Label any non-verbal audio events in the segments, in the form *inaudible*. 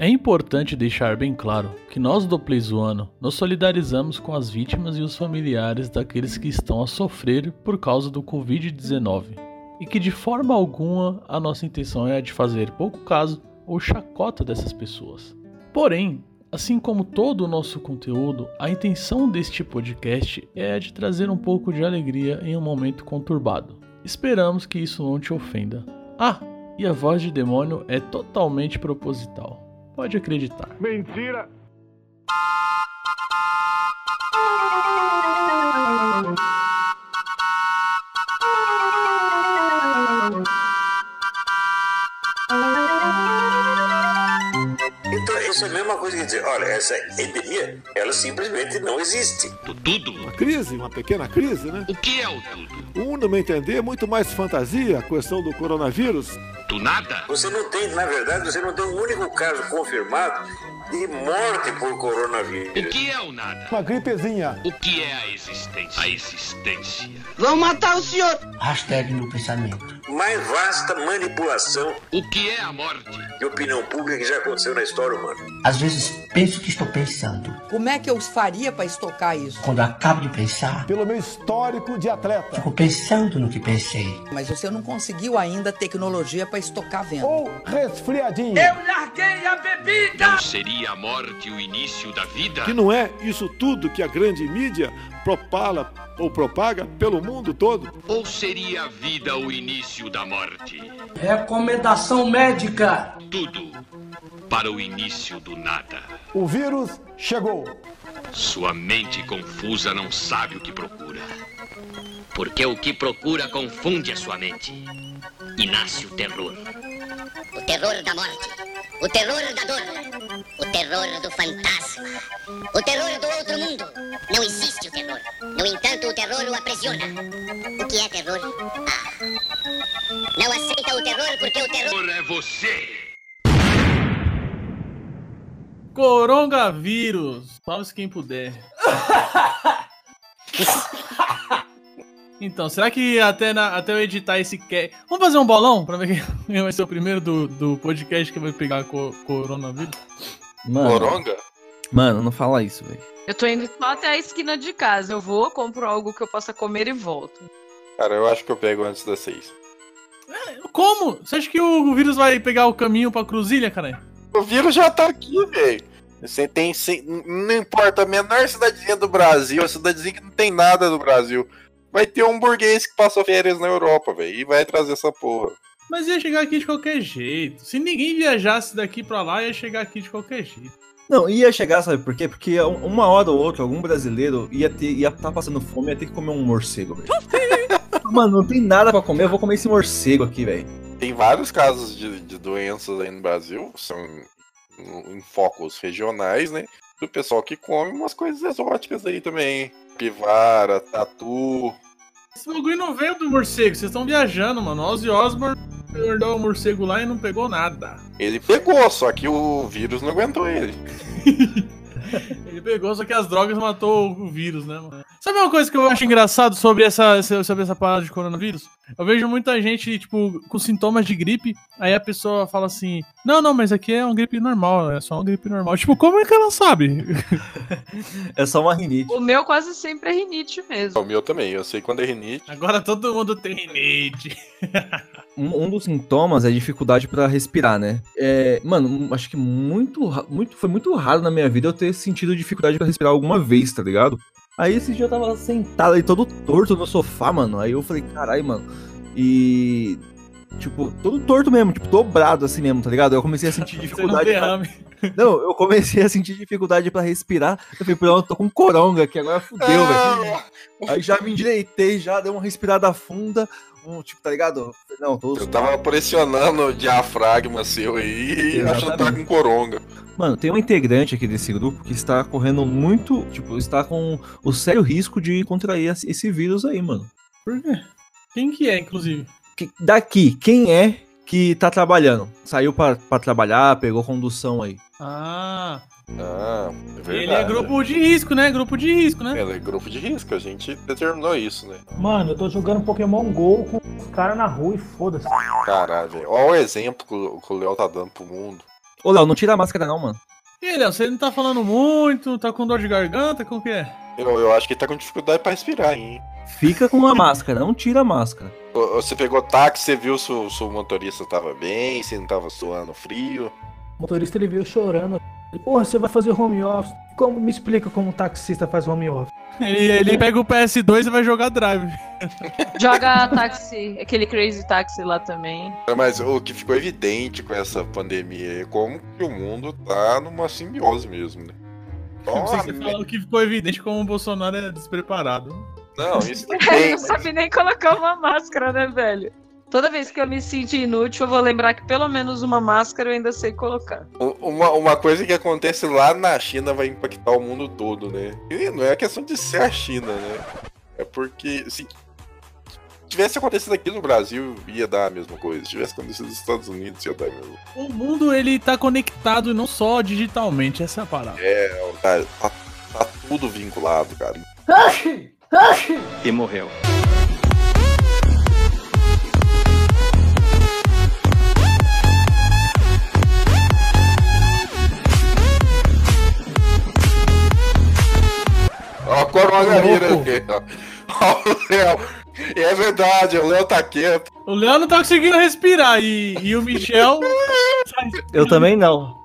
É importante deixar bem claro que nós do Playzoano nos solidarizamos com as vítimas e os familiares daqueles que estão a sofrer por causa do Covid-19 e que de forma alguma a nossa intenção é a de fazer pouco caso ou chacota dessas pessoas. Porém, assim como todo o nosso conteúdo, a intenção deste podcast é a de trazer um pouco de alegria em um momento conturbado. Esperamos que isso não te ofenda. Ah, e a voz de demônio é totalmente proposital. Pode acreditar. Mentira! Isso é a mesma coisa que dizer, olha, essa endemia, ela simplesmente não existe. Tudo? Uma crise, uma pequena crise, né? O que é o tudo? Um, no meu entender, é muito mais fantasia a questão do coronavírus. Do nada? Você não tem, na verdade, você não tem um único caso confirmado de morte por coronavírus. O que é o nada? Uma gripezinha. O que é a existência? A existência. Vão matar o senhor. Hashtag no pensamento. Mais vasta manipulação O que é a morte? de opinião pública que já aconteceu na história humana. Às vezes penso que estou pensando. Como é que eu faria pra estocar isso? Quando acabo de pensar, Pelo meu histórico de atleta. fico pensando no que pensei. Mas você não conseguiu ainda tecnologia pra estocar vento. Ou resfriadinho. Não seria a morte o início da vida? Que não é isso tudo que a grande mídia propala ou propaga pelo mundo todo. Ou seria a vida o início da morte? Recomendação médica. Tudo para o início do nada. O vírus chegou. Sua mente confusa não sabe o que procura. Porque o que procura confunde a sua mente. E nasce o terror. O terror da morte. O terror da dor. O terror do fantasma. O terror do outro mundo. Não existe o terror. No entanto, o terror o aprisiona. O que é terror? Ah. Não aceita o terror porque o terror. É você! Coronavírus! Salve quem puder. *laughs* Então, será que até, na- até eu editar esse cast. Vamos fazer um bolão pra ver quem *laughs* vai ser o primeiro do, do podcast que vai pegar co- coronavírus? Mano, Coronga? Mano, não fala isso, velho. Eu tô indo só até a esquina de casa. Eu vou, compro algo que eu possa comer e volto. Cara, eu acho que eu pego antes das seis. Como? Você acha que o vírus vai pegar o caminho pra Cruzilha, cara? O vírus já tá aqui, velho. Você tem. cem- Não importa, a menor cidadezinha do Brasil, a cidadezinha que não tem nada do Brasil. Vai ter um burguês que passou férias na Europa, velho. E vai trazer essa porra. Mas ia chegar aqui de qualquer jeito. Se ninguém viajasse daqui pra lá, ia chegar aqui de qualquer jeito. Não, ia chegar, sabe por quê? Porque uma hora ou outra, algum brasileiro ia ter, ia estar passando fome, ia ter que comer um morcego, velho. *laughs* Mano, não tem nada pra comer, eu vou comer esse morcego aqui, velho. Tem vários casos de, de doenças aí no Brasil, são em- em focos regionais, né? Do pessoal que come umas coisas exóticas aí também. Pivara, tatu. Esse bagulho não veio do morcego, vocês estão viajando, mano. Ozzy Osbourne mordeu o morcego lá e não pegou nada. Ele pegou, só que o vírus não aguentou ele. *laughs* Ele pegou, só que as drogas matou o vírus, né, mano? Sabe uma coisa que eu acho engraçado sobre essa, sobre essa parada de coronavírus? Eu vejo muita gente, tipo, com sintomas de gripe, aí a pessoa fala assim, não, não, mas aqui é uma gripe normal, é só uma gripe normal. Tipo, como é que ela sabe? *laughs* É só uma rinite. O meu quase sempre é rinite mesmo. O meu também, eu sei quando é rinite. Agora todo mundo tem rinite. *laughs* Um, um dos sintomas é dificuldade pra respirar, né? É, mano, um- acho que muito, muito, foi muito raro na minha vida eu ter sentido dificuldade pra respirar alguma vez, tá ligado? Aí esse dia eu tava sentado aí todo torto no sofá, mano. Aí eu falei, caralho, mano. E. Tipo, todo torto mesmo, tipo, dobrado assim mesmo, tá ligado? Eu comecei a sentir *laughs* Você não dificuldade. pra-. *laughs* Não, eu comecei a sentir dificuldade pra respirar. Eu falei, pronto, tô com coronga aqui, agora fudeu, velho. Aí já me endireitei, já dei uma respirada funda. Um, tipo, tá ligado? Não, tô. Eu tava pressionando o diafragma seu aí e achando que tava com coronga. Mano, tem um integrante aqui desse grupo que está correndo muito, tipo, está com o sério risco de contrair esse- vírus aí, mano. Por quê? Quem que é, inclusive? Que- daqui, quem é que tá trabalhando? Saiu pra trabalhar, pegou condução aí. Ah, Ah, é verdade. ele é grupo de risco, né? Grupo de risco, né? Ele é grupo de risco, a gente determinou isso, né? Mano, eu tô jogando Pokémon GO com os caras na rua e foda-se. Caralho, velho. Olha o exemplo que o Léo tá dando pro mundo. Ô, Léo, não tira a máscara não, mano. E aí, Léo, você não tá falando muito, tá com dor de garganta, como que é? Eu, eu acho que ele tá com dificuldade pra respirar, hein? Fica com a máscara, não tira a máscara. Você pegou táxi, você viu se o, se o motorista tava bem, se não tava suando frio. O motorista ele veio chorando. Ele, Porra, você vai fazer home office? Como, me explica como um taxista faz home office. Ele, ele pega o PS2 e vai jogar Drive. Joga táxi, aquele Crazy Taxi lá também. Mas o que ficou evidente com essa pandemia é como que o mundo tá numa simbiose mesmo, né? Não sei se você falou que ficou evidente como o Bolsonaro é despreparado. Não, isso *laughs* Ele também. não sabe nem colocar uma máscara, né, velho? Toda vez que eu me sinto inútil, eu vou lembrar que pelo menos uma máscara eu ainda sei colocar. Uma, uma coisa que acontece lá na China vai impactar o mundo todo, né? E não é questão de ser a China, né? É porque, se tivesse acontecido aqui no Brasil, ia dar a mesma coisa. Se tivesse acontecido nos Estados Unidos, ia dar a mesma O mundo, ele tá conectado não só digitalmente, essa é a parada. É, tá, tá, tá tudo vinculado, cara. E morreu. Ó, a coronavírus aqui, ó. *laughs* Ó, o Léo. É verdade, o Léo tá quieto. O Léo não tá conseguindo respirar e, e o Michel. *laughs* Eu também não.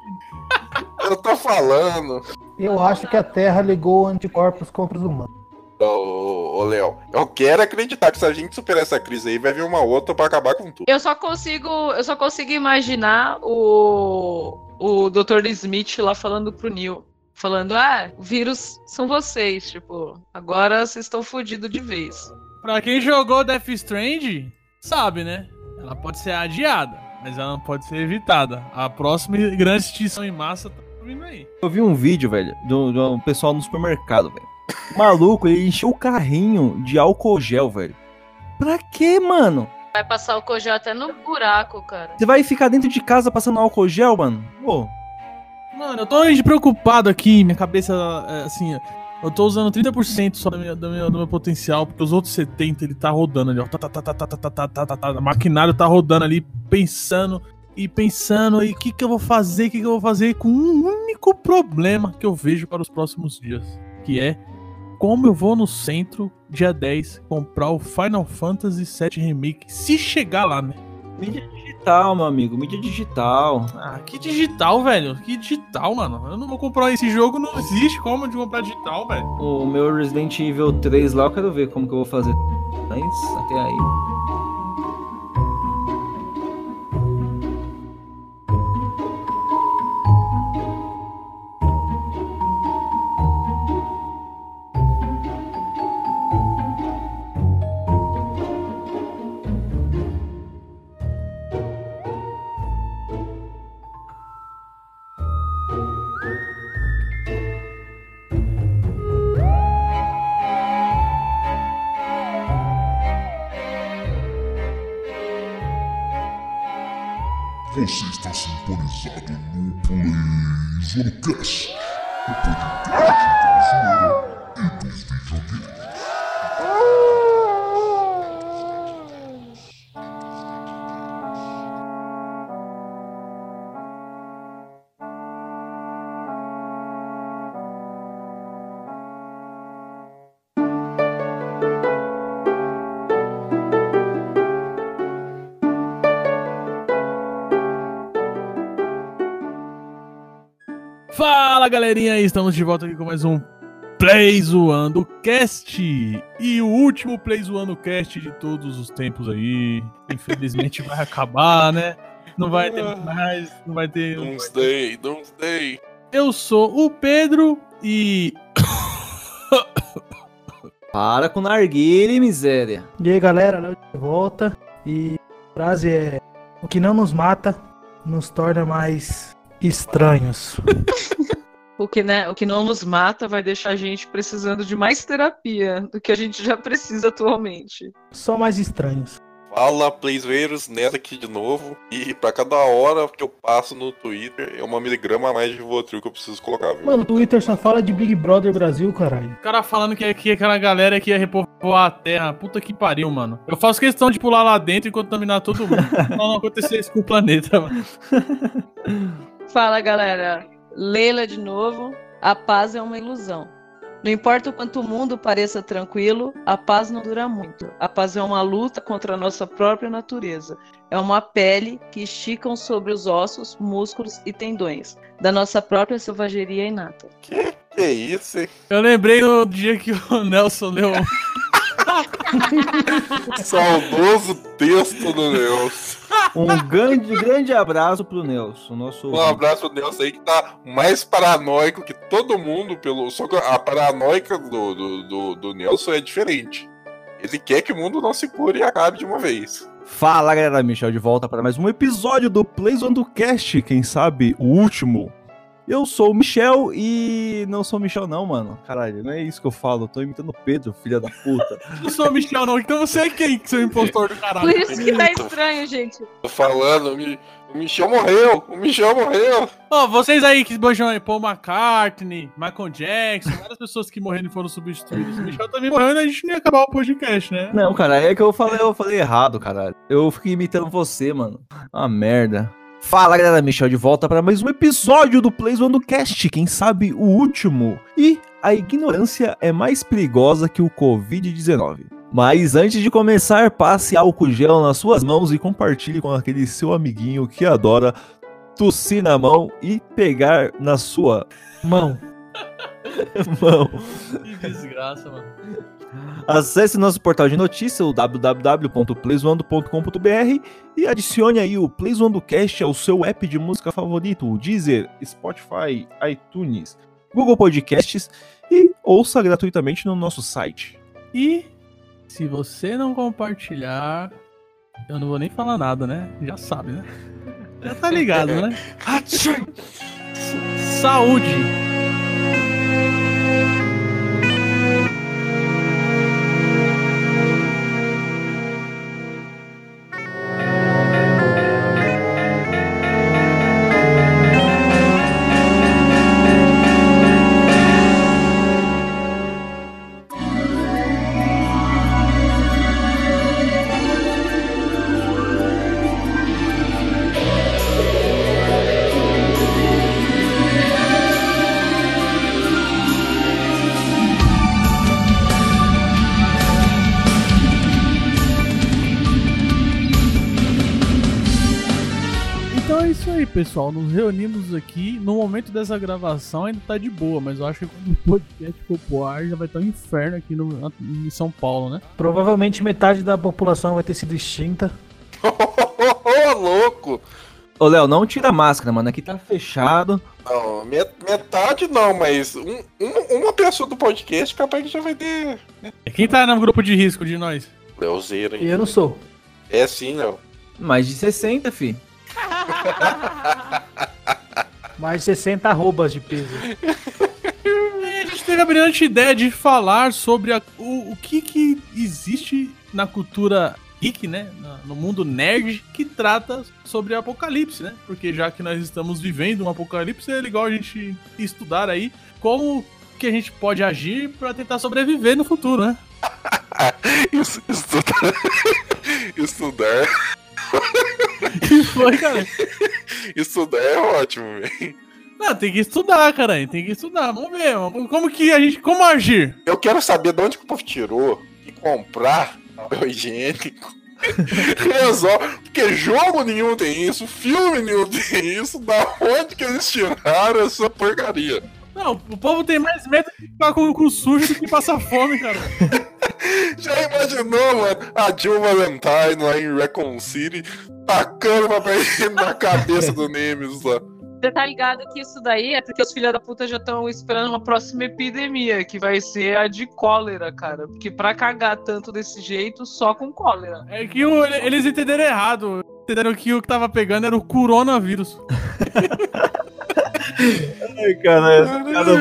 Eu tô falando. Eu acho que a Terra ligou anticorpos contra os humanos. Ô, ô, Léo, eu quero acreditar que se a gente superar essa crise aí, vai vir uma outra pra acabar com tudo. Eu só consigo, eu só consigo imaginar o o Dr. Smith lá falando pro Neil, falando: "Ah, o vírus são vocês, tipo, agora vocês estão fodidos de vez". Pra quem jogou Death Strand, sabe, né? Ela pode ser adiada, mas ela não pode ser evitada. A próxima grande extinção em massa tá vindo aí. Eu vi um vídeo, velho, do, do pessoal no supermercado, velho. O maluco, ele encheu o carrinho de álcool gel, velho. Pra quê, mano? Vai passar o cojão até no buraco, cara. Você vai ficar dentro de casa passando álcool gel, mano? Pô, Mano, eu tô preocupado aqui, minha cabeça, é, assim, eu tô usando 30% só do meu, do, meu, do meu potencial, porque os outros 70% ele tá rodando ali, ó. Tá, tá, tá, tá, tá, tá, tá, tá, tá, tá, maquinário tá rodando ali, pensando e pensando, e o que que eu vou fazer, o que que eu vou fazer com um único problema que eu vejo para os próximos dias, que é como eu vou no centro, dia 10, comprar o Final Fantasy VII Remake, se chegar lá, né? Digital, meu amigo, mídia digital. Ah, que digital, velho? Que digital, mano? Eu não vou comprar esse jogo, não existe como de comprar digital, velho. O meu Resident Evil 3 lá, eu quero ver como que eu vou fazer. Mas até aí. Você está sintonizado no PlayZonecast, o podcast da zoeira e dos videogames. Fala galerinha, estamos de volta aqui com mais um Play Zoando Cast. E o último Play Zoando Cast de todos os tempos aí. Infelizmente vai *laughs* acabar, né? Não vai ter mais, não vai ter. Doomsday, Doomsday. Eu sou o Pedro e. *coughs* Para com narguile, miséria. E aí galera, Léo de volta. E a frase é: O que não nos mata nos torna mais estranhos. *laughs* O que, né, o que não nos mata vai deixar a gente precisando de mais terapia do que a gente já precisa atualmente. Só mais estranhos. Fala, Playzeiros, Neto aqui de novo. E pra cada hora que eu passo no Twitter, é uma miligrama a mais de Votril que eu preciso colocar, viu? Mano, o Twitter só fala de Big Brother Brasil, caralho. O cara falando que, que aquela galera que ia repovoar a terra. Puta que pariu, mano. Eu faço questão de pular lá dentro e contaminar todo mundo. *laughs* pra não acontecer isso com o planeta, mano. *laughs* Fala, galera. Leila de novo. A paz é uma ilusão. Não importa o quanto o mundo pareça tranquilo, a paz não dura muito. A paz é uma luta contra a nossa própria natureza. É uma pele que esticam sobre os ossos, músculos e tendões da nossa própria selvageria inata. Que, que isso, hein? Eu lembrei do dia que o Nelson leu. *laughs* *laughs* Saudoso texto do Nelson. Um grande, grande abraço pro Nelson, nosso. Um abraço pro Nelson aí que tá mais paranoico que todo mundo, pelo. Só que a paranoica do, do, do, do Nelson é diferente. Ele quer que o mundo não se cure e acabe de uma vez. Fala galera, Michel de volta para mais um episódio do Plays on do Cast, quem sabe o último. Eu sou o Michel e não sou o Michel não, mano. Caralho, não é isso que eu falo, eu tô imitando o Pedro, filha da puta. *laughs* Não sou o Michel, não. Então você é quem, seu impostor do caralho? Por isso que tá estranho, gente. Tô falando, o Mi- o Michel morreu, o Michel morreu. Ó, vocês aí que esbanjam aí, Paul McCartney, Michael Jackson, várias pessoas que morreram e foram substituídas. O Michel também morreu e a gente nem ia acabar o podcast, né? Não, cara, é que eu falei, eu falei errado, caralho. Eu fiquei imitando você, mano. Uma merda. Fala galera, Michel de volta para mais um episódio do Plays One do Cast, quem sabe o último. E a ignorância é mais perigosa que o Covid-19. Mas antes de começar, passe álcool gel nas suas mãos e compartilhe com aquele seu amiguinho que adora tossir na mão e pegar na sua Mão. *laughs* mão. Que desgraça, mano. Acesse nosso portal de notícias, o www.playzoando.com.br e adicione aí o Playzoando Cast ao seu app de música favorito, o Deezer, Spotify, iTunes, Google Podcasts e ouça gratuitamente no nosso site. E se você não compartilhar, eu não vou nem falar nada, né? Já sabe, né? *laughs* Já tá ligado, né? Saúde! Pessoal. Nos reunimos aqui. No momento dessa gravação ainda tá de boa, mas eu acho que quando o podcast for pro ar já vai estar um inferno aqui no, em São Paulo, né? Provavelmente metade da população vai ter sido extinta. *laughs* Ô, louco! Ô Léo, não tira a máscara, mano, aqui tá fechado. Não, met- metade não, mas um- um- uma pessoa do podcast capaz que já vai ter. Quem tá no grupo de risco de nós? Leozeira, E eu não sou. É sim, Léo. Mais de 60, fi. *laughs* Mais de 60 arrobas de peso. E a gente teve a brilhante ideia de falar sobre a- o, o que, que existe na cultura geek, né? No mundo nerd que trata sobre apocalipse, né? Porque já que nós estamos vivendo um apocalipse, é legal a gente estudar aí como que a gente pode agir pra tentar sobreviver no futuro, né? *laughs* Estudar. estudar. Que foi, cara? *laughs* Estudar é ótimo, velho. Não, tem que estudar, cara. Tem que estudar. Vamos ver. Como que a gente. Como agir? Eu quero saber de onde que o povo tirou e comprar papel higiênico. *laughs* Resolve. Porque jogo nenhum tem isso, filme nenhum tem isso. Da onde que eles tiraram essa porcaria? Não, o povo tem mais medo de ficar com o cu sujo do que passar fome, cara. *laughs* Imaginou, mano, a Jill Valentine lá em Recon City tacando higiênico *laughs* na cabeça do Nemesis lá. Você tá ligado que isso daí é porque os filhos da puta já estão esperando uma próxima epidemia, que vai ser a de cólera, cara. Porque pra cagar tanto desse jeito, só com cólera. É que o- eles entenderam errado. Entenderam que o que tava pegando era o coronavírus. *laughs* Ai, cara, cara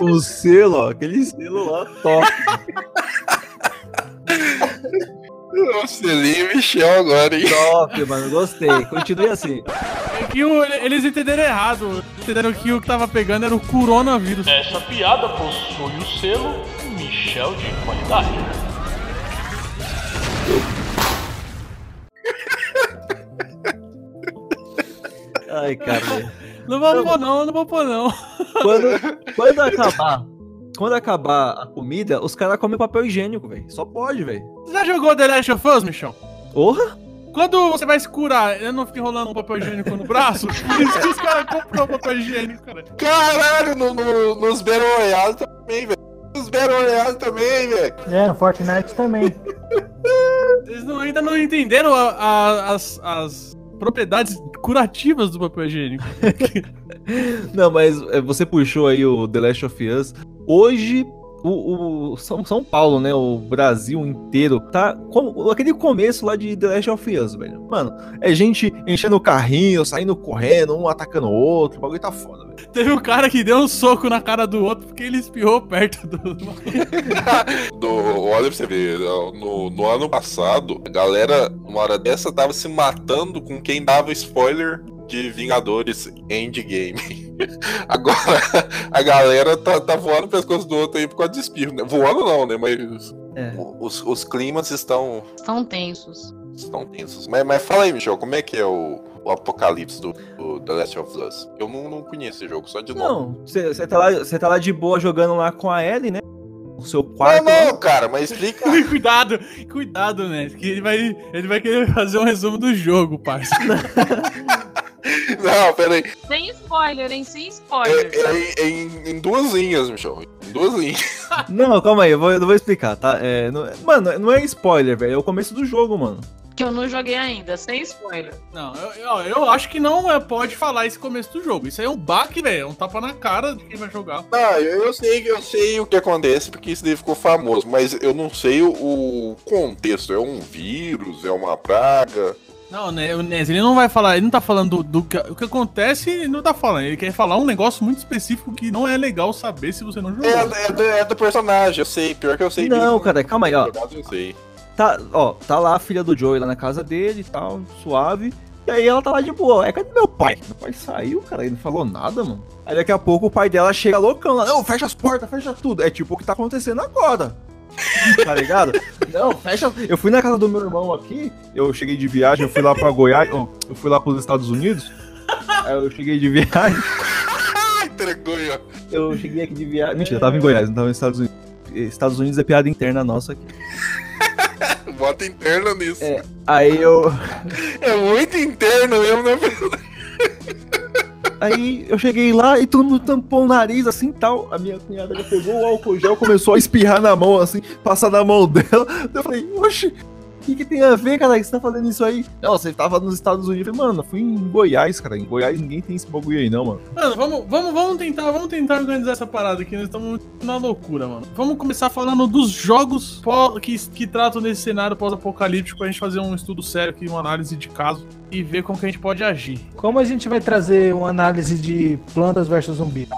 o selo, ó, aquele selo lá top. *laughs* O Selinho Michel agora, hein? Top, mano, gostei. Continue assim. É que o- eles entenderam errado. Entenderam que o que tava pegando era o coronavírus. Essa piada possui o selo Michel de qualidade. Ai, cara. Não vou pôr não, não vou pôr não. Quando, quando acabar. Quando acabar a comida, os caras comem papel higiênico, velho. Só pode, velho. Você já jogou The Last of Us, Michão? Porra? Quando você vai se curar, ele não fica enrolando um papel higiênico no braço? *laughs* Por isso que os caras compram papel higiênico, cara. Caralho, no, no, nos Battle Royale também, velho. Nos Battle Royale também, velho. É, no Fortnite também. Eles não- ainda não entenderam a- a- as, as propriedades curativas do papel higiênico. *laughs* Não, mas é, você puxou aí o The Last of Us. Hoje, o, o São, São Paulo, né? O Brasil inteiro tá. Como, aquele começo lá de The Last of Us, velho. Mano, é gente enchendo o carrinho, saindo correndo, um atacando o outro. O bagulho tá foda, velho. Teve um cara que deu um soco na cara do outro porque ele espirrou perto do. *laughs* Do, olha pra você ver, no, no ano passado, a galera, uma hora dessa, tava se matando com quem dava spoiler de Vingadores Endgame. *laughs* Agora, a galera tá, tá voando o pescoço do outro aí por causa de espirro, né? Voando não, né? Mas É. os, os climas estão, Estão tensos. estão tensos. Mas, mas fala aí, Michel, como é que é o, o apocalipse do, do The Last of Us? Eu não, não conheço esse jogo, só de nome. Não, você tá, lá- tá lá de boa jogando lá com a Ellie, né? O seu Não, quarto. não, cara, mas explica. *laughs* cuidado, cuidado, né? Que ele vai, ele vai querer fazer um resumo do jogo, parça. *laughs* *laughs* Não, peraí. Sem spoiler, hein? Sem spoiler. É, é- é em, em duas linhas, Michel. Em duas linhas. *laughs* Não, calma aí, eu vou, eu vou explicar, tá? É, não- mano, não é spoiler, velho. É o começo do jogo, mano. Que eu não joguei ainda, sem spoiler. Não, eu, eu, eu acho que não é, pode falar esse começo do jogo. Isso aí é um baque, velho. É um tapa na cara de quem vai jogar. Não, eu, eu sei, eu sei o que acontece porque isso daí ficou famoso, mas eu não sei o, o contexto. É um vírus, é uma praga. Não, né, o Nes, ele não vai falar, ele não tá falando do, do que, o que acontece, ele não tá falando. Ele quer falar um negócio muito específico que não é legal saber se você não jogou. É, é, do, é do personagem, eu sei. Pior que eu sei. Não, cara, calma aí, ó. Eu sei. Tá, ó, tá lá a filha do Joey lá na casa dele e tal, suave. E aí ela tá lá de boa. É, cadê meu pai? Meu pai saiu, cara, ele não falou nada, mano. Aí daqui a pouco o pai dela chega loucão lá, não, fecha as portas, fecha tudo. É tipo o que tá acontecendo agora. *laughs* Tá ligado? Não, fecha. Eu fui na casa do meu irmão aqui, eu cheguei de viagem, eu fui lá pra Goiás, eu fui lá pros Estados Unidos. Aí eu cheguei de viagem. *laughs* Entregou ó. Eu cheguei aqui de viagem. Mentira, eu tava em Goiás, não tava nos Estados Unidos. Estados Unidos é piada interna nossa aqui. *laughs* Bota interno nisso. É, aí eu. É muito interno mesmo, né? Aí eu cheguei lá e todo mundo tampou o nariz assim tal. A minha cunhada pegou o álcool gel, começou a espirrar na mão, assim, passar na mão dela. Eu falei, oxe, o que, que tem a ver, cara? que você tá fazendo isso aí? Não, você tava nos Estados Unidos. Eu falei, mano, eu fui em Goiás, cara. Em Goiás ninguém tem esse bagulho aí, não, mano. Mano, vamos, vamos, vamos tentar, vamos tentar organizar essa parada aqui, nós estamos na loucura, mano. Vamos começar falando dos jogos que, que tratam desse cenário pós-apocalíptico pra gente fazer um estudo sério aqui, uma análise de caso e ver como que a gente pode agir. Como a gente vai trazer uma análise de plantas versus zumbi?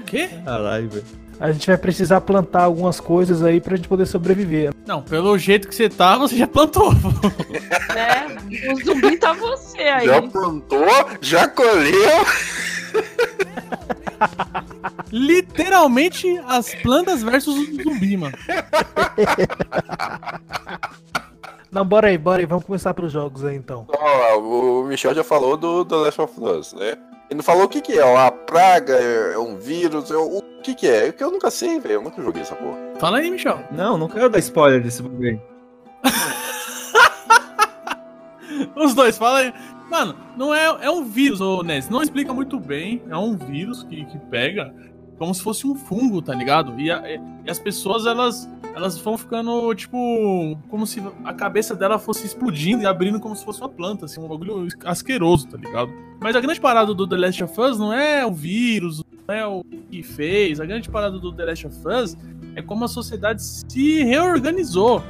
O quê? Caralho, velho. A gente vai precisar plantar algumas coisas aí pra gente poder sobreviver. Não, pelo jeito que você tá, você já plantou. *laughs* É, o zumbi tá você aí. Já plantou, já colheu. Literalmente as plantas versus o zumbi, mano. *laughs* Não, bora aí, bora aí. Vamos começar pelos jogos aí então. Ó, o Michel já falou do The Last of Us, né? Ele não falou o que que é, uma praga, é um vírus, é o o que que é? É que eu nunca sei, velho, eu nunca joguei essa porra. Fala aí, Michel. Não, não quero dar spoiler desse bagulho aí. *laughs* Os dois, fala aí. Mano, não é, é um vírus, ô Ness. Não explica muito bem. É um vírus que, que pega como se fosse um fungo, tá ligado? E, a- e as pessoas, elas, elas vão ficando, tipo, como se a cabeça dela fosse explodindo e abrindo como se fosse uma planta, assim, um bagulho asqueroso, tá ligado? Mas a grande parada do The Last of Us não é o vírus, não é o que fez. A grande parada do The Last of Us é como a sociedade se reorganizou.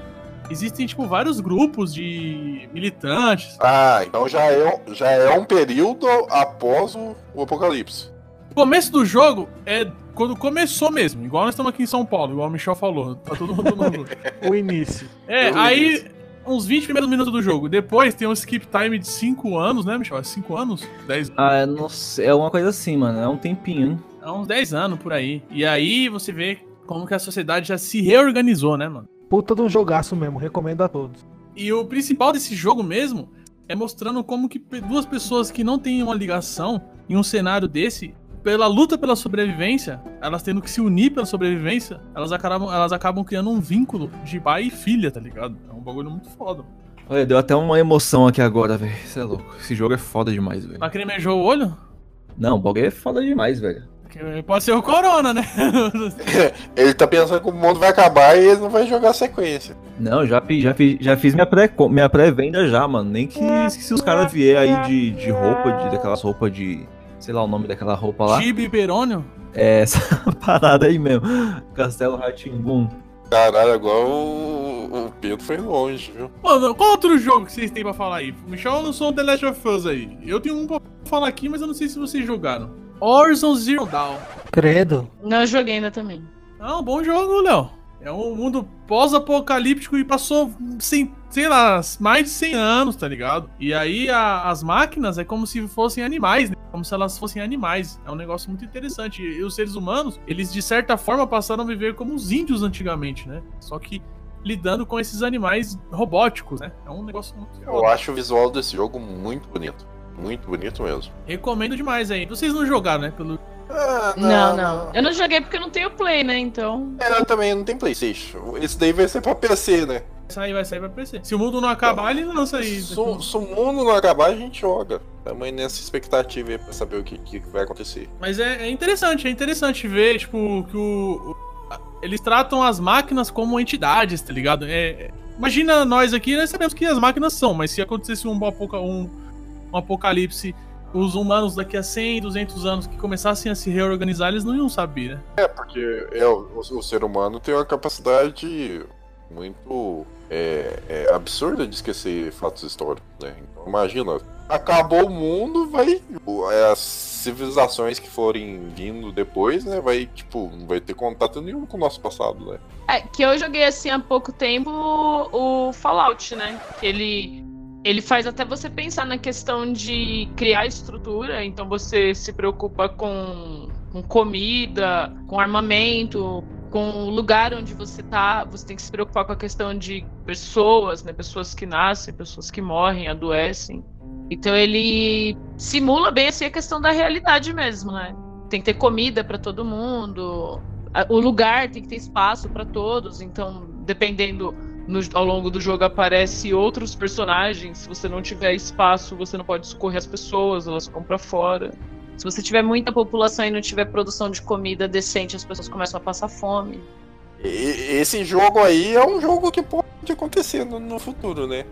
Existem, tipo, vários grupos de militantes. Ah, então já é, um- já é um período após o, o apocalipse. O começo do jogo é quando começou mesmo, igual nós estamos aqui em São Paulo, igual o Michel falou. Tá todo mundo no... *laughs* O início. É, Eu aí uns 20 primeiros minutos do jogo. Depois tem um skip time de 5 anos, né, Michel? É 5 anos? 10 Ah, eu não sei, é uma coisa assim, mano. É um tempinho, hein? É uns 10 anos por aí. E aí você vê como que a sociedade já se reorganizou, né, mano? Puta de um jogaço mesmo, recomendo a todos. E o principal desse jogo mesmo é mostrando como que duas pessoas que não têm uma ligação em um cenário desse, pela luta pela sobrevivência, elas tendo que se unir pela sobrevivência, elas acabam, elas acabam criando um vínculo de pai e filha, tá ligado? É um bagulho muito foda. Olha, deu até uma emoção aqui agora, velho. Você é louco. Esse jogo é foda demais, velho. Lacrimejou o olho? Não, o bagulho é foda demais, velho. Que Pode ser o Corona, né? *laughs* Ele tá pensando que o mundo vai acabar e ele não vai jogar sequência. Não, já, fi- já, fi- já fiz minha pré- minha pré-venda já, mano. Nem que se os caras vier aí de, de roupa, de, daquelas roupas de. Sei lá o nome daquela roupa lá. Tibi Perônio? É *laughs* essa parada aí mesmo. Castelo Ratimbum. Caralho, agora o, o Pedro foi longe, viu? Mano, qual outro jogo que vocês têm pra falar aí? O Michel lançou um The Last of Us aí. Eu tenho um pra falar aqui, mas eu não sei se vocês jogaram. Horizon Zero Dawn. Credo. Não, eu joguei ainda também. Um bom jogo, Léo. É um mundo pós-apocalíptico e passou, sem, sei lá, mais de 100 anos, tá ligado? E aí a- as máquinas é como se fossem animais, né? Como se elas fossem animais. É um negócio muito interessante. E os seres humanos, eles de certa forma passaram a viver como os índios antigamente, né? Só que lidando com esses animais robóticos, né? É um negócio muito Eu foda. acho o visual desse jogo muito bonito. Muito bonito mesmo. Recomendo demais aí. Vocês não jogaram, né? Pelo... Não, não. Eu não joguei porque eu não tenho Play, né? Então. É, eu também não tem Playstation. Esse daí vai ser pra PC, né? Isso aí vai sair pra PC. Se o mundo não acabar, ele lança aí. Se, o- se o mundo não acabar, a gente joga. Também nessa expectativa aí pra saber o que, que vai acontecer. Mas é, é interessante, é interessante ver, tipo, que o, eles tratam as máquinas como entidades, tá ligado? É, é- imagina nós aqui, nós sabemos que as máquinas são, mas se acontecesse um, um- um apocalipse, os humanos daqui a 100, 200 anos que começassem a se reorganizar, eles não iam saber, né? É, porque é, o, o ser humano tem uma capacidade muito é, é, absurda de esquecer fatos históricos, né? Então imagina, acabou o mundo, vai. As civilizações que forem vindo depois, né? Vai, tipo, não vai ter contato nenhum com o nosso passado, né? É, que eu joguei assim há pouco tempo o Fallout, né? Que ele, ele faz até você pensar na questão de criar estrutura, então você se preocupa com, com comida, com armamento, com o lugar onde você tá, você tem que se preocupar com a questão de pessoas, né? Pessoas que nascem, pessoas que morrem, adoecem. Então ele simula bem assim a questão da realidade mesmo, né? Tem que ter comida para todo mundo, o lugar tem que ter espaço para todos, então dependendo no- ao longo do jogo aparece outros personagens. Se você não tiver espaço, você não pode socorrer as pessoas, elas ficam pra fora. Se você tiver muita população e não tiver produção de comida decente, as pessoas começam a passar fome. E- esse jogo aí é um jogo que pode acontecer no, no futuro, né?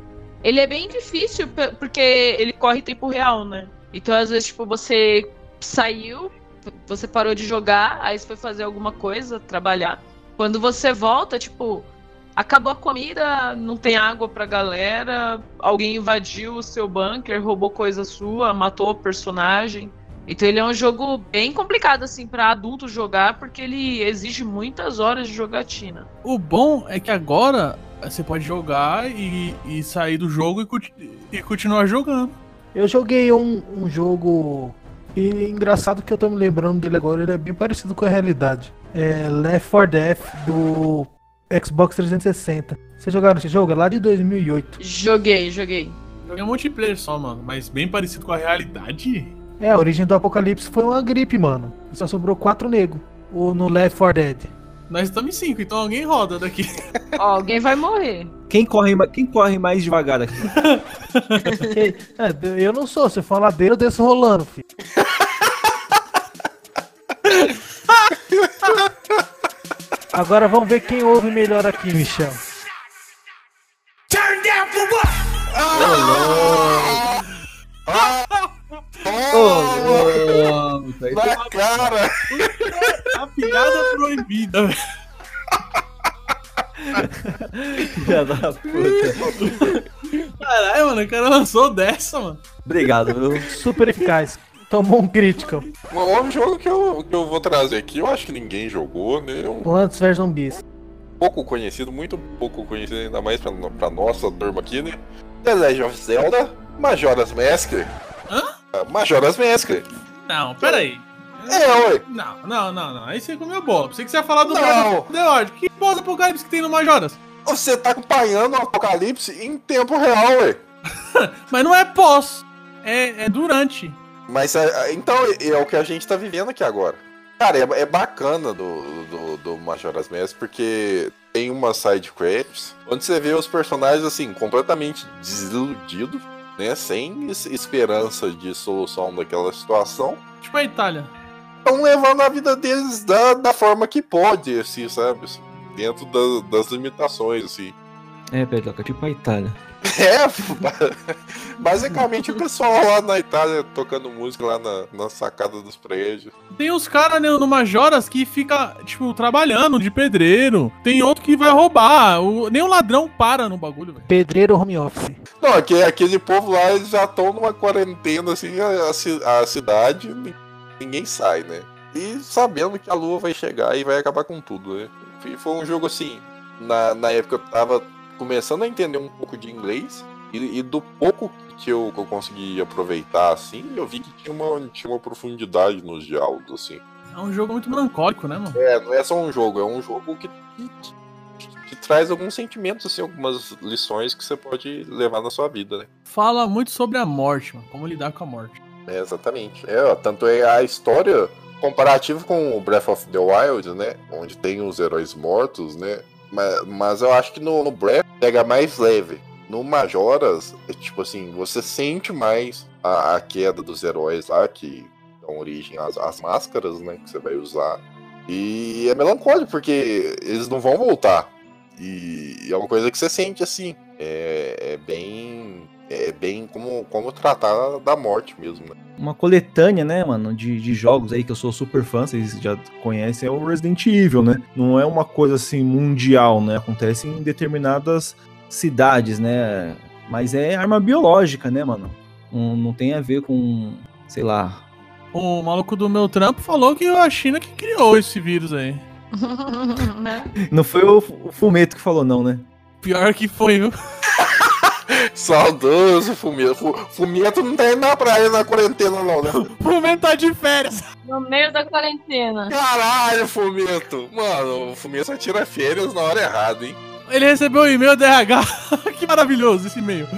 Ele é bem difícil porque ele corre em tempo real, né? Então, às vezes, tipo, você saiu, você parou de jogar, aí você foi fazer alguma coisa, trabalhar. Quando você volta, tipo, acabou a comida, não tem água pra galera, alguém invadiu o seu bunker, roubou coisa sua, matou o personagem. Então ele é um jogo bem complicado, assim, pra adulto jogar, porque ele exige muitas horas de jogatina. O bom é que agora você pode jogar e, e sair do jogo e, e continuar jogando. Eu joguei um, um jogo. E engraçado que eu tô me lembrando dele agora, ele é bem parecido com a realidade. É Left 4 Dead do Xbox 360. Vocês jogaram esse jogo? É lá de 2008. Joguei, joguei. Joguei um multiplayer só, mano, mas bem parecido com a realidade. É, a origem do apocalipse foi uma gripe, mano. Só sobrou quatro negros. O no Left 4 Dead. Nós estamos em 5, então alguém roda daqui. *laughs* Ó, alguém vai morrer. Quem corre, quem corre mais devagar aqui? *laughs* É, eu não sou, se for ladeira eu desço rolando, filho. *laughs* Agora vamos ver quem ouve melhor aqui, Michel. Turn down for what? Ô, isso aí Na cara! A piada proibida, velho. Filha da puta. Caralho, mano, o cara lançou dessa, mano. Obrigado, viu? Super eficaz. Tomou um crítico. Um jogo que eu, que eu vou trazer aqui, eu acho que ninguém jogou, né? Um Plants vs Zumbis. pouco conhecido, muito pouco conhecido, ainda mais pra, pra nossa turma aqui, né? The Legend of Zelda, Majora's Mask. Hã? Ah, Majora's Mask. Não, peraí. É, ué. Não, não, não, não. Aí você comeu bola. Pensei que você ia falar do Não. The Lord. Que pós-apocalipse que tem no Majoras? Você tá acompanhando o apocalipse em tempo real, ué. *laughs* Mas não é pós, é, é durante. Mas é, então é o que a gente tá vivendo aqui agora. Cara, é, é bacana do, do, do Majora's Mask porque tem uma side credits onde você vê os personagens assim completamente desiludidos, né, sem esperança de solução daquela situação. Tipo a Itália. Estão levando a vida deles da, da forma que pode, assim, sabe? Dentro da, das limitações, assim. É, Pedroca, tipo a Itália. *laughs* É, *laughs* basicamente o pessoal lá na Itália tocando música lá na, na sacada dos prédios. Tem os caras né, no Majoras que fica, tipo, trabalhando de pedreiro. Tem outro que vai roubar. O, nem o ladrão para no bagulho, velho. Pedreiro home office. Não, aquele, aquele povo lá, eles já estão numa quarentena, assim, a, a cidade, ninguém sai, né? E sabendo que a lua vai chegar e vai acabar com tudo, né? E foi um jogo assim, na, na época eu tava começando a entender um pouco de inglês e, e do pouco que eu, que eu consegui aproveitar, assim, eu vi que tinha uma, tinha uma profundidade nos diálogos, assim. É um jogo muito melancólico, né, mano? É, não é só um jogo, é um jogo que, que, que traz alguns sentimentos, assim, algumas lições que você pode levar na sua vida, né? Fala muito sobre a morte, mano, como lidar com a morte. É, exatamente. É, ó, tanto é a história comparativo com o Breath of the Wild, né? Onde tem os heróis mortos, né? Mas, mas eu acho que no, no Breath pega mais leve. No Majoras, é tipo assim, você sente mais a, a queda dos heróis lá, que dão origem às, às máscaras, né? Que você vai usar. E é melancólico, porque eles não vão voltar. E é uma coisa que você sente assim. É, é bem. É bem como, como tratar da morte mesmo, né? Uma coletânea, né, mano, de, de jogos aí que eu sou super fã, vocês já conhecem, é o Resident Evil, né? Não é uma coisa assim mundial, né? Acontece em determinadas cidades, né? Mas é arma biológica, né, mano? Não, não tem a ver com, sei lá. O maluco do meu trampo falou que a China que criou esse vírus aí. *laughs* Não foi o, o Fumeto que falou, não, né? Pior que foi, viu? Saudoso Fumeto. Fumeto não tá indo na praia na quarentena, não, né? *laughs* Fumeto tá de férias. No meio da quarentena. Caralho, Fumeto. Mano, o Fumeto só tira férias na hora errada, hein? Ele recebeu o e-mail da RH. *laughs* que maravilhoso esse e-mail.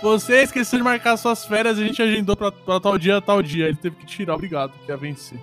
Você esqueceu de marcar suas férias e a gente agendou pra, pra tal dia, tal dia. Ele teve que tirar, obrigado, que ia vencer.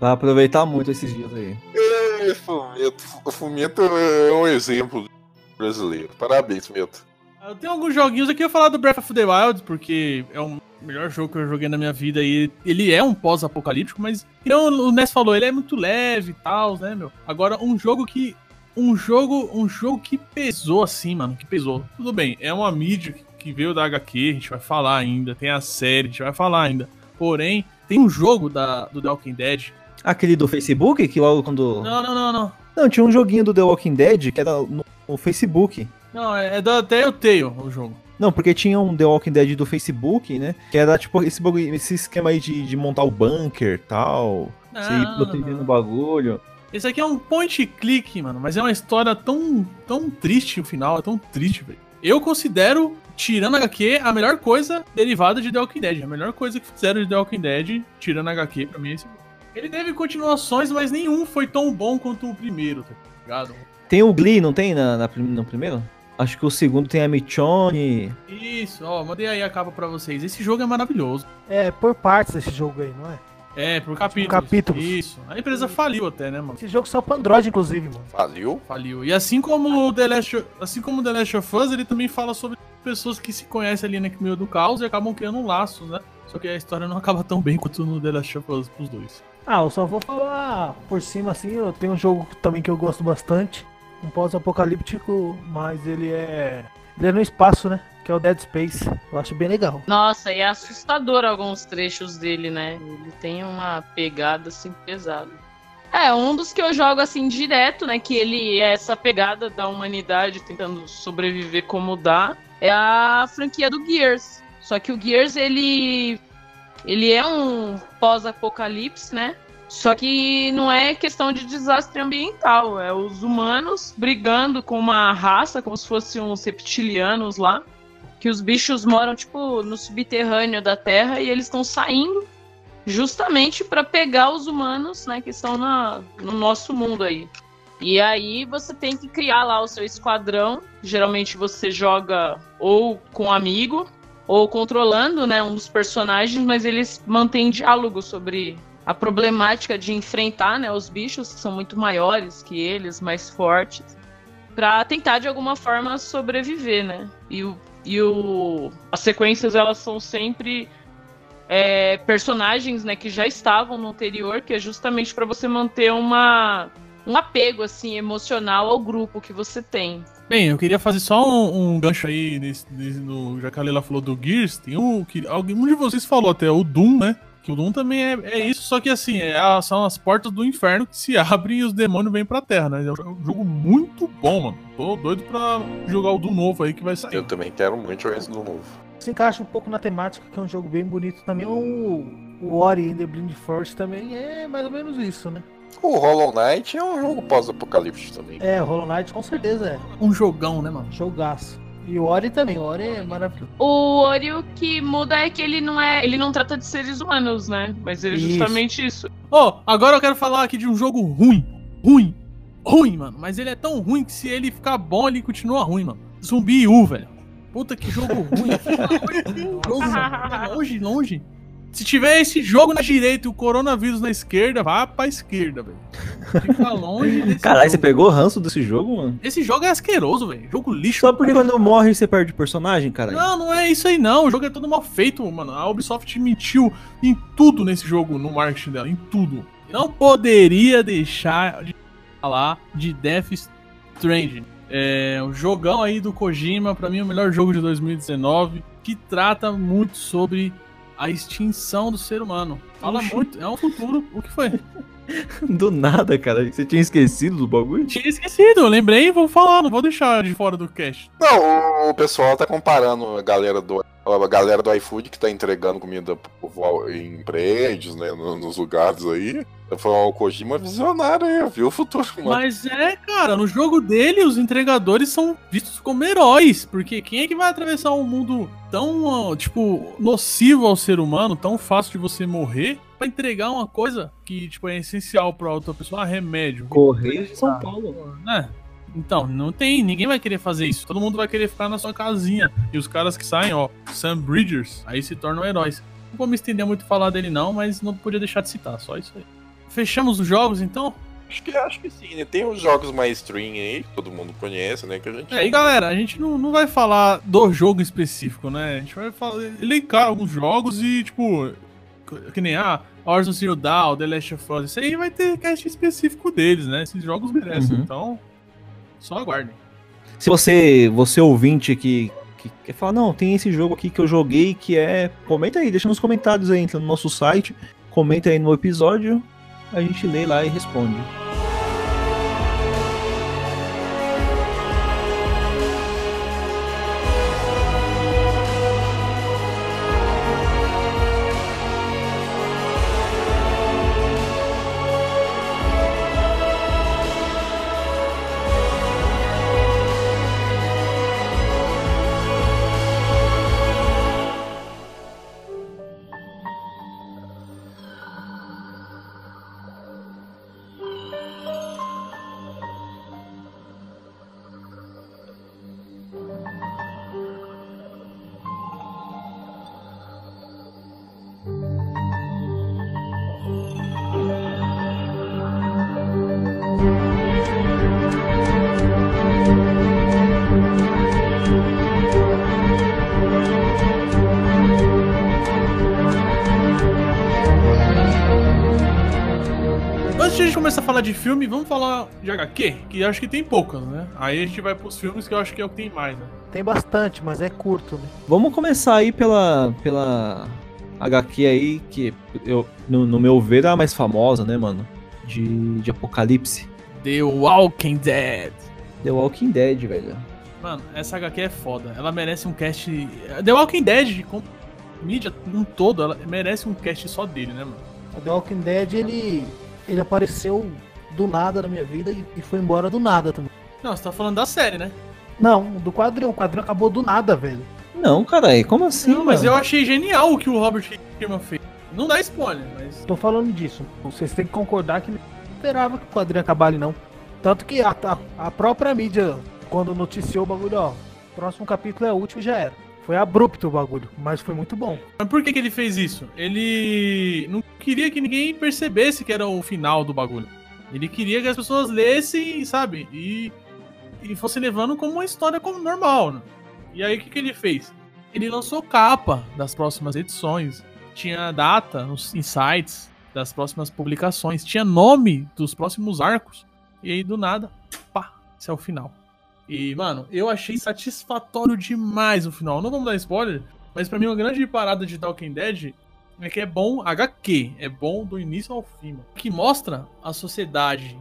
Vai aproveitar muito esses dias aí. É, Fumeto. O Fumeto é um exemplo brasileiro. Parabéns, Fumeto. Eu tenho alguns joguinhos aqui, eu falar do Breath of the Wild, porque é o melhor jogo que eu joguei na minha vida e ele é um pós-apocalíptico, mas então, o Ness falou, ele é muito leve e tal, né, meu? Agora, um jogo que. Um jogo. Um jogo que pesou assim, mano, que pesou. Tudo bem, é uma mídia que veio da HQ, a gente vai falar ainda, tem a série, a gente vai falar ainda. Porém, tem um jogo da, do The Walking Dead. Aquele do Facebook, que logo quando. Não, não, não, não. Não, tinha um joguinho do The Walking Dead que era no, no Facebook. Não, é, é da Telltale o jogo. Não, porque tinha um The Walking Dead do Facebook, né? Que era tipo esse, esse esquema aí de, de montar o bunker e tal. Você ir protegendo o bagulho. Esse aqui é um point click, mano, mas é uma história tão, tão triste o final, é tão triste, velho. Eu considero, tirando HQ, a melhor coisa derivada de The Walking Dead. A melhor coisa que fizeram de The Walking Dead, tirando HQ, pra mim é esse. Ele teve continuações, mas nenhum foi tão bom quanto o primeiro, tá ligado? Tem o Glee, não tem na, na, no primeiro? Acho que o segundo tem a Michonne. Isso, ó, mandei aí a capa pra vocês. Esse jogo é maravilhoso. É, por partes esse jogo aí, não é? É, por capítulos. capítulos. Isso. A empresa faliu até, né, mano? Esse jogo só pra Android, inclusive, mano. Faliu? Faliu. E assim como o The Last, assim como The Last of Us, ele também fala sobre pessoas que se conhecem ali no meio do caos e acabam criando um laço, né? Só que a história não *laughs* acaba tão bem quanto no The Last of Us pros dois. Ah, eu só vou falar por cima assim, eu tenho um jogo também que eu gosto bastante. Um pós-apocalíptico, mas ele é. Ele é no espaço, né? Que é o Dead Space. Eu acho bem legal. Nossa, e é assustador alguns trechos dele, né? Ele tem uma pegada assim pesada. É, um dos que eu jogo assim direto, né? Que ele é essa pegada da humanidade tentando sobreviver como dá. É a franquia do Gears. Só que o Gears, ele. Ele é um pós-apocalipse, né? Só que não é questão de desastre ambiental, é os humanos brigando com uma raça, como se fossem uns reptilianos lá, que os bichos moram tipo no subterrâneo da Terra e eles estão saindo justamente para pegar os humanos, né, que estão na, no nosso mundo aí. E aí você tem que criar lá o seu esquadrão. Geralmente você joga ou com um amigo ou controlando, né, um dos personagens, mas eles mantêm diálogo sobre a problemática de enfrentar, né, os bichos que são muito maiores que eles, mais fortes, para tentar de alguma forma sobreviver, né? E o, e o as sequências elas são sempre é, personagens, né, que já estavam no anterior, que é justamente para você manter uma um apego assim emocional ao grupo que você tem. Bem, eu queria fazer só um, um gancho aí, nesse, nesse, no, já que a Leila falou do Gears, tem um que alguém, um de vocês falou até, o Doom, né? Que o Doom também é, é isso, só que assim, é, são as portas do inferno que se *laughs* abrem e os demônios vêm pra terra, né? É um jogo muito bom, mano. Tô doido pra jogar o Doom novo aí que vai sair. Eu também quero muito jogar esse Doom novo. Se encaixa um pouco na temática, que é um jogo bem bonito também. O, o Ori and the Blind Force também é mais ou menos isso, né? O Hollow Knight é um jogo pós-apocalipse também. É, Hollow Knight com certeza é. Um jogão, né, mano? Jogaço. E o Ori também, o Ori é maravilhoso. O Ori o que muda é que ele não é. Ele não trata de seres humanos, né? Mas ele é Isso. justamente isso. Ó, agora eu quero falar aqui de um jogo ruim. Ruim. Ruim, mano. Mas ele é tão ruim que se ele ficar bom, ele continua ruim, mano. Zumbi U, velho. Puta que jogo ruim. jogo, *laughs* mano. Longe, longe. Se tiver esse jogo na direita e o coronavírus na esquerda, vá pra esquerda, velho. Fica longe desse Caralho, jogo. você pegou ranço desse jogo, mano? Esse jogo é asqueroso, velho. Jogo lixo. Só porque quando morre você perde o personagem, caralho? Não, não é isso aí não. O jogo é todo mal feito, mano. A Ubisoft mentiu em tudo nesse jogo, no marketing dela, em tudo. Não poderia deixar de falar de Death Stranding. É um jogão aí do Kojima, pra mim o melhor jogo de 2019, que trata muito sobre a extinção do ser humano. Fala Oxi. muito, é um futuro. O que foi? *laughs* Do nada, cara. Você tinha esquecido do bagulho? Tinha esquecido, eu lembrei e vou falar, não vou deixar de fora do cast. Não, o, o pessoal tá comparando a galera do a galera do iFood que tá entregando comida em prédios, né, no- nos lugares aí. Foi o Kojima visionário aí, viu o futuro, mano. Mas é, cara, no jogo dele, os entregadores são vistos como heróis. Porque quem é que vai atravessar um mundo tão, tipo, nocivo ao ser humano, tão fácil de você morrer, pra entregar uma coisa que, tipo, é essencial pra outra pessoa, ah, remédio. Correios de São Paulo. né? Então, não tem, ninguém vai querer fazer isso. Todo mundo vai querer ficar na sua casinha. E os caras que saem, ó, Sam Bridgers, aí se tornam heróis. Não vou me estender muito a falar dele, não, mas não podia deixar de citar, só isso aí. Fechamos os jogos, então? Acho que, acho que sim, né? Tem os jogos mainstream aí, que todo mundo conhece, né? Que a gente. É, e galera, a gente não, não vai falar do jogo específico, né? A gente vai falar, elencar alguns jogos e, tipo, que nem, ah, Horizon Zero Dawn, The Last of Us, isso aí vai ter cast específico deles, né? Esses jogos merecem, Uhum. então, só aguardem. Se você, você ouvinte que, que quer falar, não, tem esse jogo aqui que eu joguei que é. Comenta aí, deixa nos comentários aí, entra no nosso site, comenta aí no episódio, a gente lê lá e responde. De filme, vamos falar de HQ, que acho que tem poucas, né? Aí a gente vai pros filmes que eu acho que é o que tem mais, né? Tem bastante, mas é curto, né? Vamos começar aí pela, pela HQ aí, que eu, no, no meu ver é a mais famosa, né, mano? De, de Apocalipse. The Walking Dead. The Walking Dead, velho. Mano, essa HQ é foda. Ela merece um cast. The Walking Dead, com mídia um todo, ela merece um cast só dele, né, mano? O The Walking Dead, ele, ele apareceu do nada na minha vida e, e foi embora do nada também. Não, você tá falando da série, né? Não, do quadrinho. O quadrinho acabou do nada, velho. Não, caralho, como assim? Não, mas mano? eu achei genial o que o Robert Kirkman fez. Não dá spoiler, mas. Tô falando disso. Vocês têm que concordar que não esperava que o quadrinho acabar ali, não. Tanto que a, a, a própria mídia, quando noticiou o bagulho, ó, próximo capítulo é o último e já era. Foi abrupto o bagulho, mas foi muito bom. Mas por que, que ele fez isso? Ele não queria que ninguém percebesse que era o final do bagulho. Ele queria que as pessoas lessem, sabe? E, e fosse levando como uma história como normal. Né? E aí o que, que ele fez? Ele lançou capa das próximas edições. Tinha data nos insights das próximas publicações. Tinha nome dos próximos arcos. E aí, do nada, pá, esse é o final. E, mano, eu achei satisfatório demais o final. Não vamos dar spoiler, mas para mim uma grande parada de Talking Dead é que é bom HQ, é bom do início ao fim, que mostra a sociedade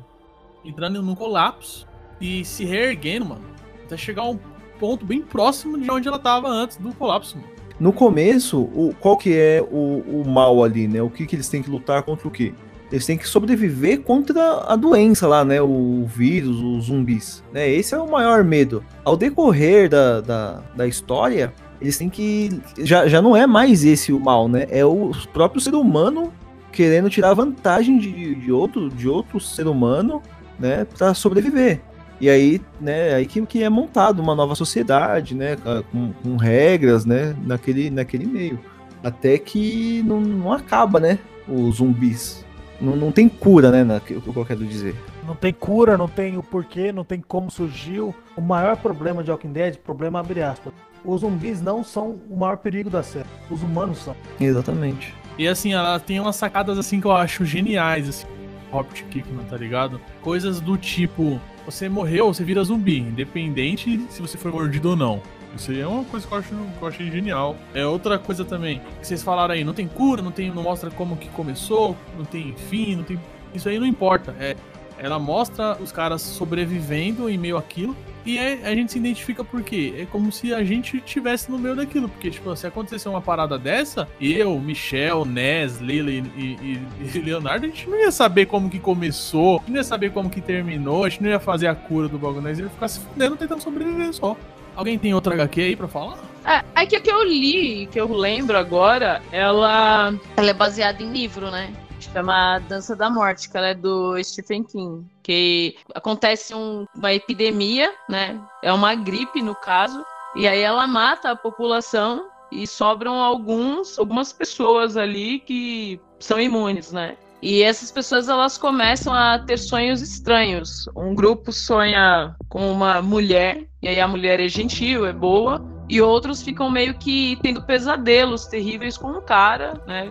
entrando num colapso e se reerguendo, mano, até chegar a um ponto bem próximo de onde ela tava antes do colapso, mano. No começo, o, qual que é o, o mal ali, né? O que, que eles têm que lutar contra o quê? Eles têm que sobreviver contra a doença lá, né? O vírus, os zumbis. Né? Esse é o maior medo. Ao decorrer da, da, da história, eles têm que. Já, já não é mais esse o mal, né? É o próprio ser humano querendo tirar vantagem de, de, outro, de outro ser humano, né? Pra sobreviver. E aí, né, aí que, que é montado uma nova sociedade, né, com, com regras, né, naquele, naquele meio. Até que não, não acaba, né, os zumbis. Não, não tem cura, né? O que eu quero dizer. Não tem cura, não tem o porquê, não tem como surgiu. O maior problema de Walking Dead, problema abre aspas. Os zumbis não são o maior perigo da série. Os humanos são. Exatamente. E assim, ela tem umas sacadas assim que eu acho geniais, assim. Robert Kickman, tá ligado? Coisas do tipo, você morreu, você vira zumbi, independente se você foi mordido ou não. Isso aí é uma coisa que eu, acho, que eu achei genial. É outra coisa também que vocês falaram aí, não tem cura, não tem, não mostra como que começou, não tem fim, não tem. Isso aí não importa. É, ela mostra os caras sobrevivendo em meio àquilo. E é, a gente se identifica por quê? É como se a gente estivesse no meio daquilo. Porque, tipo, se acontecer uma parada dessa, eu, Michel, Nes, Leila e, e, e, Leonardo, a gente não ia saber como que começou, não ia saber como que terminou, a gente não ia fazer a cura do bagulho, nós ia ficar se fudendo tentando sobreviver só. Alguém tem outra HQ aí pra falar? É, é que a que eu li, que eu lembro agora, ela, ela é baseada em livro, né? Chama Dança da Morte, que ela é do Stephen King. Que acontece um, uma epidemia, né? É uma gripe, no caso. E aí ela mata a população e sobram alguns, algumas pessoas ali que são imunes, né? E essas pessoas elas começam a ter sonhos estranhos. Um grupo sonha com uma mulher, e aí a mulher é gentil, é boa, e outros ficam meio que tendo pesadelos terríveis com um cara, né?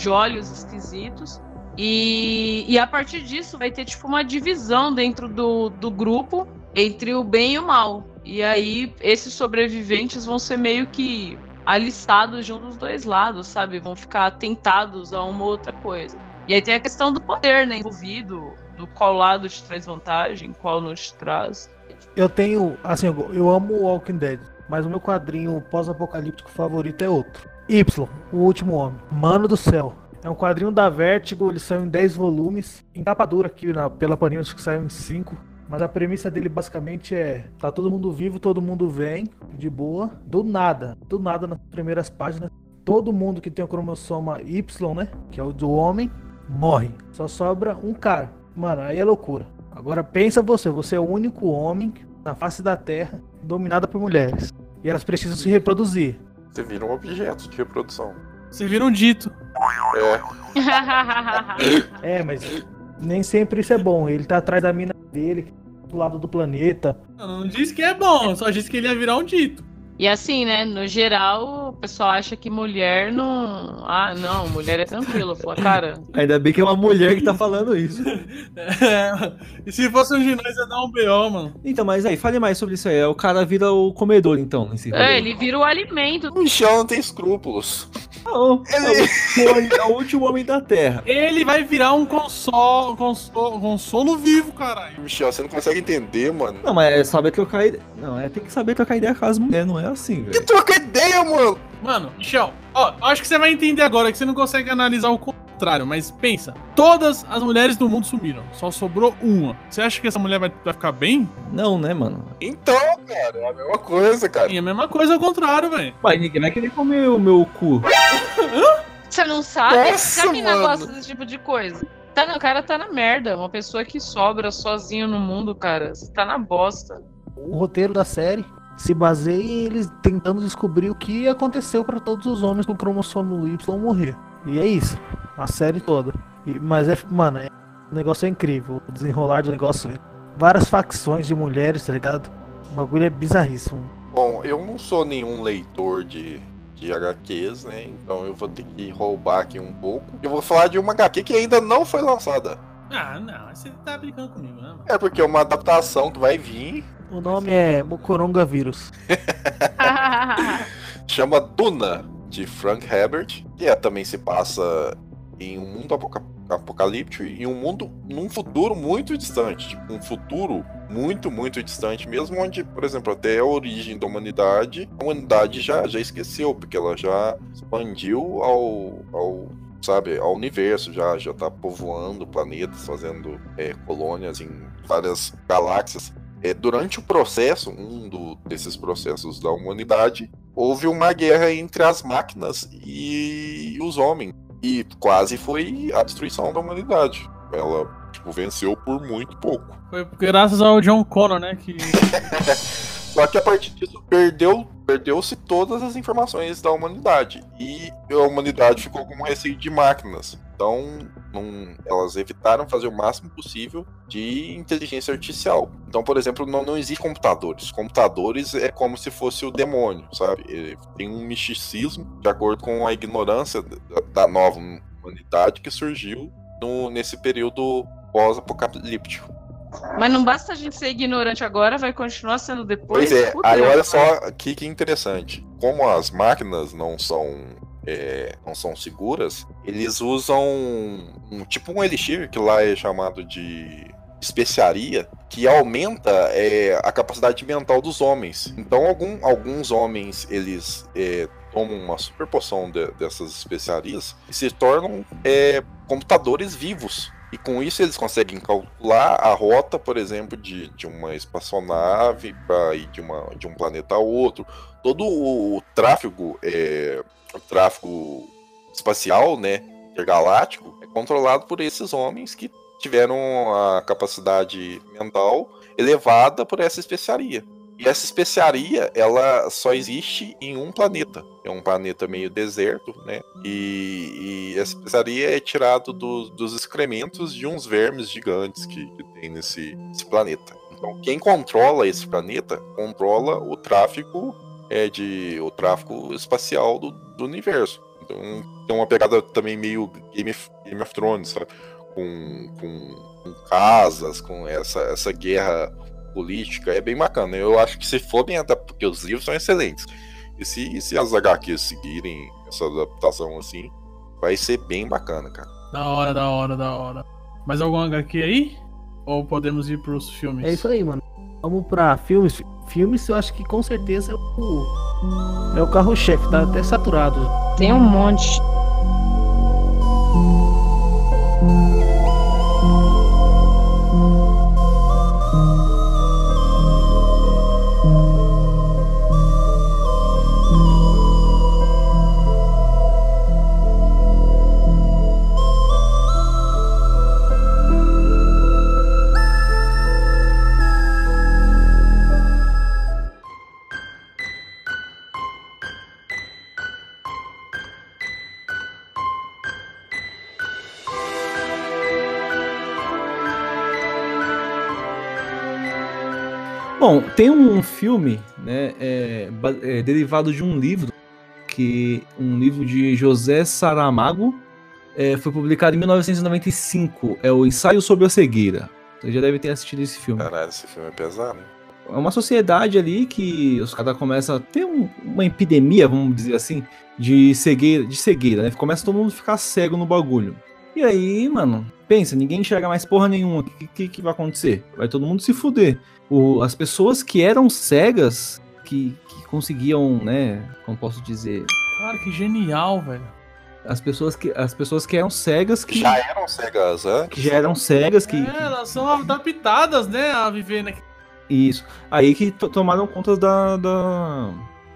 De olhos esquisitos. E, e a partir disso vai ter tipo uma divisão dentro do, do grupo entre o bem e o mal. E aí esses sobreviventes vão ser meio que alistados de um dos dois lados, sabe? Vão ficar tentados a uma outra coisa. E aí tem a questão do poder, né, envolvido, do qual lado te traz vantagem, qual não te traz. Eu tenho, assim, eu amo Walking Dead, mas o meu quadrinho pós-apocalíptico favorito é outro. Y, o último homem. Mano do céu. É um quadrinho da Vertigo, ele saiu em 10 volumes, em capa dura aqui na, pela Panini, acho que saiu em 5. Mas a premissa dele basicamente é: tá todo mundo vivo, todo mundo vem, de boa, do nada, do nada nas primeiras páginas. Todo mundo que tem o cromossoma Y, né? Que é o do homem, morre. Só sobra um cara. Mano, aí é loucura. Agora pensa você, você é o único homem na face da Terra dominada por mulheres. E elas precisam se reproduzir. Você vira um objeto de reprodução. Você vira um dito. É. é, mas nem sempre isso é bom. Ele tá atrás da mina dele, do lado do planeta. Não, não disse que é bom, só disse que ele ia virar um dito. E assim, né, no geral, o pessoal acha que mulher não. Ah, não, mulher é tranquilo. Fala, cara. Ainda bem que é uma mulher que tá falando isso. é, *laughs* e se fosse um nós, ia dar um BO, mano. Então, mas aí, fale mais sobre isso aí. O cara vira o comedor, então. Nesse é, ele vira o alimento. O Michel não tem escrúpulos. Não, ele... é o último homem da Terra. Ele vai virar um consolo, consolo, consolo vivo, caralho. Michel, você não consegue entender, mano. Não, mas é saber trocar ideia. Não, é tem que saber trocar ideia com as mulheres, não é assim, velho. Que troca ideia, mano? Mano, Michel, ó, acho que você vai entender agora que você não consegue analisar o contrário, mas pensa, todas as mulheres do mundo sumiram, só sobrou uma. Você acha que essa mulher vai, vai ficar bem? Não, né, mano? Então, cara, é a mesma coisa, cara. E a mesma coisa ao contrário, velho. Mas ninguém vai querer comer o meu cu. Você não sabe? Nossa, Sabe mano. negócio desse tipo de coisa. Tá, o cara tá na merda. Uma pessoa que sobra sozinho no mundo, cara. Você tá na bosta. O roteiro da série se baseia em eles tentando descobrir o que aconteceu para todos os homens com cromossomo Y morrer. E é isso, a série toda. E- mas é, mano, é- o negócio é incrível, o desenrolar do negócio. Várias facções de mulheres, tá ligado? O bagulho é bizarríssimo. Bom, eu não sou nenhum leitor de, de HQs, né? Então eu vou ter que roubar aqui um pouco. Eu vou falar de uma HQ que ainda não foi lançada. Ah, não, você tá brincando comigo, né? É porque é uma adaptação que vai vir. O nome é Mocoronga Vírus. *laughs* Chama Duna, de Frank Herbert. Que é, também se passa em um mundo apoca- apocalíptico e um mundo num futuro muito distante. Tipo, um futuro muito, muito distante mesmo, onde, por exemplo, até a origem da humanidade, a humanidade já, já esqueceu, porque ela já expandiu ao, ao sabe, ao universo, já, já tá povoando planetas, fazendo é, colônias em várias galáxias. É, durante o processo, um do- desses processos da humanidade, houve uma guerra entre as máquinas e os homens. E quase foi a destruição da humanidade. Ela, tipo, venceu por muito pouco. Foi graças ao John Connor, né? Que. *laughs* Só que a partir disso perdeu, perdeu-se todas as informações da humanidade. E a humanidade ficou com um receio de máquinas. Então, não- elas evitaram fazer o máximo possível de inteligência artificial. Então, por exemplo, não, não existe computadores. Computadores é como se fosse o demônio, sabe? Ele tem um misticismo de acordo com a ignorância da, nova humanidade que surgiu no- nesse período pós-apocalíptico. Mas não basta a gente ser ignorante agora, vai continuar sendo depois. Pois é, Puta aí olha só aqui que interessante. Como as máquinas não são é, não são seguras, eles usam um, tipo um elixir que lá é chamado de especiaria, que aumenta é, a capacidade mental dos homens. Então algum- alguns homens eles é, tomam uma super poção de- dessas especiarias e se tornam é, computadores vivos. E com isso eles conseguem calcular a rota, por exemplo, de, de uma espaçonave para ir de, uma, de um planeta a outro. Todo o tráfego, é, o tráfego espacial, né, intergaláctico, é controlado por esses homens que tiveram a capacidade mental elevada por essa especiaria. E essa especiaria, ela só existe em um planeta. É um planeta meio deserto, né? E, e essa especiaria é tirada do- dos excrementos de uns vermes gigantes que, que tem nesse, planeta. Então, quem controla esse planeta controla o tráfico é de o tráfico espacial do, do universo. Então, tem uma pegada também meio Game of, Game of Thrones, sabe? Com, com, com casas, com essa, essa guerra política, é bem bacana. Eu acho que se for bem adaptado, porque os livros são excelentes. E se, e se as HQs seguirem essa adaptação assim, vai ser bem bacana, cara. Da hora, da hora, da hora. Mais algum HQ aí? Ou podemos ir pros filmes? É isso aí, mano. Vamos pra filmes. Filmes eu acho que com certeza é o, é o carro-chefe, tá até saturado. Tem um monte. Bom, tem um filme, né, é, é, derivado de um livro, que um livro de José Saramago, é, foi publicado em 1995, é o Ensaio sobre a Cegueira. Você já deve ter assistido esse filme. Caralho, esse filme é pesado, né? É uma sociedade ali que os caras começam a ter um- uma epidemia, vamos dizer assim, de cegueira, de cegueira, né? Começa todo mundo a ficar cego no bagulho. E aí, mano, pensa, ninguém enxerga mais porra nenhuma. O que, que, que vai acontecer? Vai todo mundo se fuder. O- as pessoas que eram cegas, que, que conseguiam, né? Como posso dizer? Cara, que genial, velho. As pessoas que, as pessoas que eram cegas, que Já eram cegas antes. que já eram cegas, que, É, elas são adaptadas, né, a viver naquele. Isso. Aí que to- tomaram conta da, da.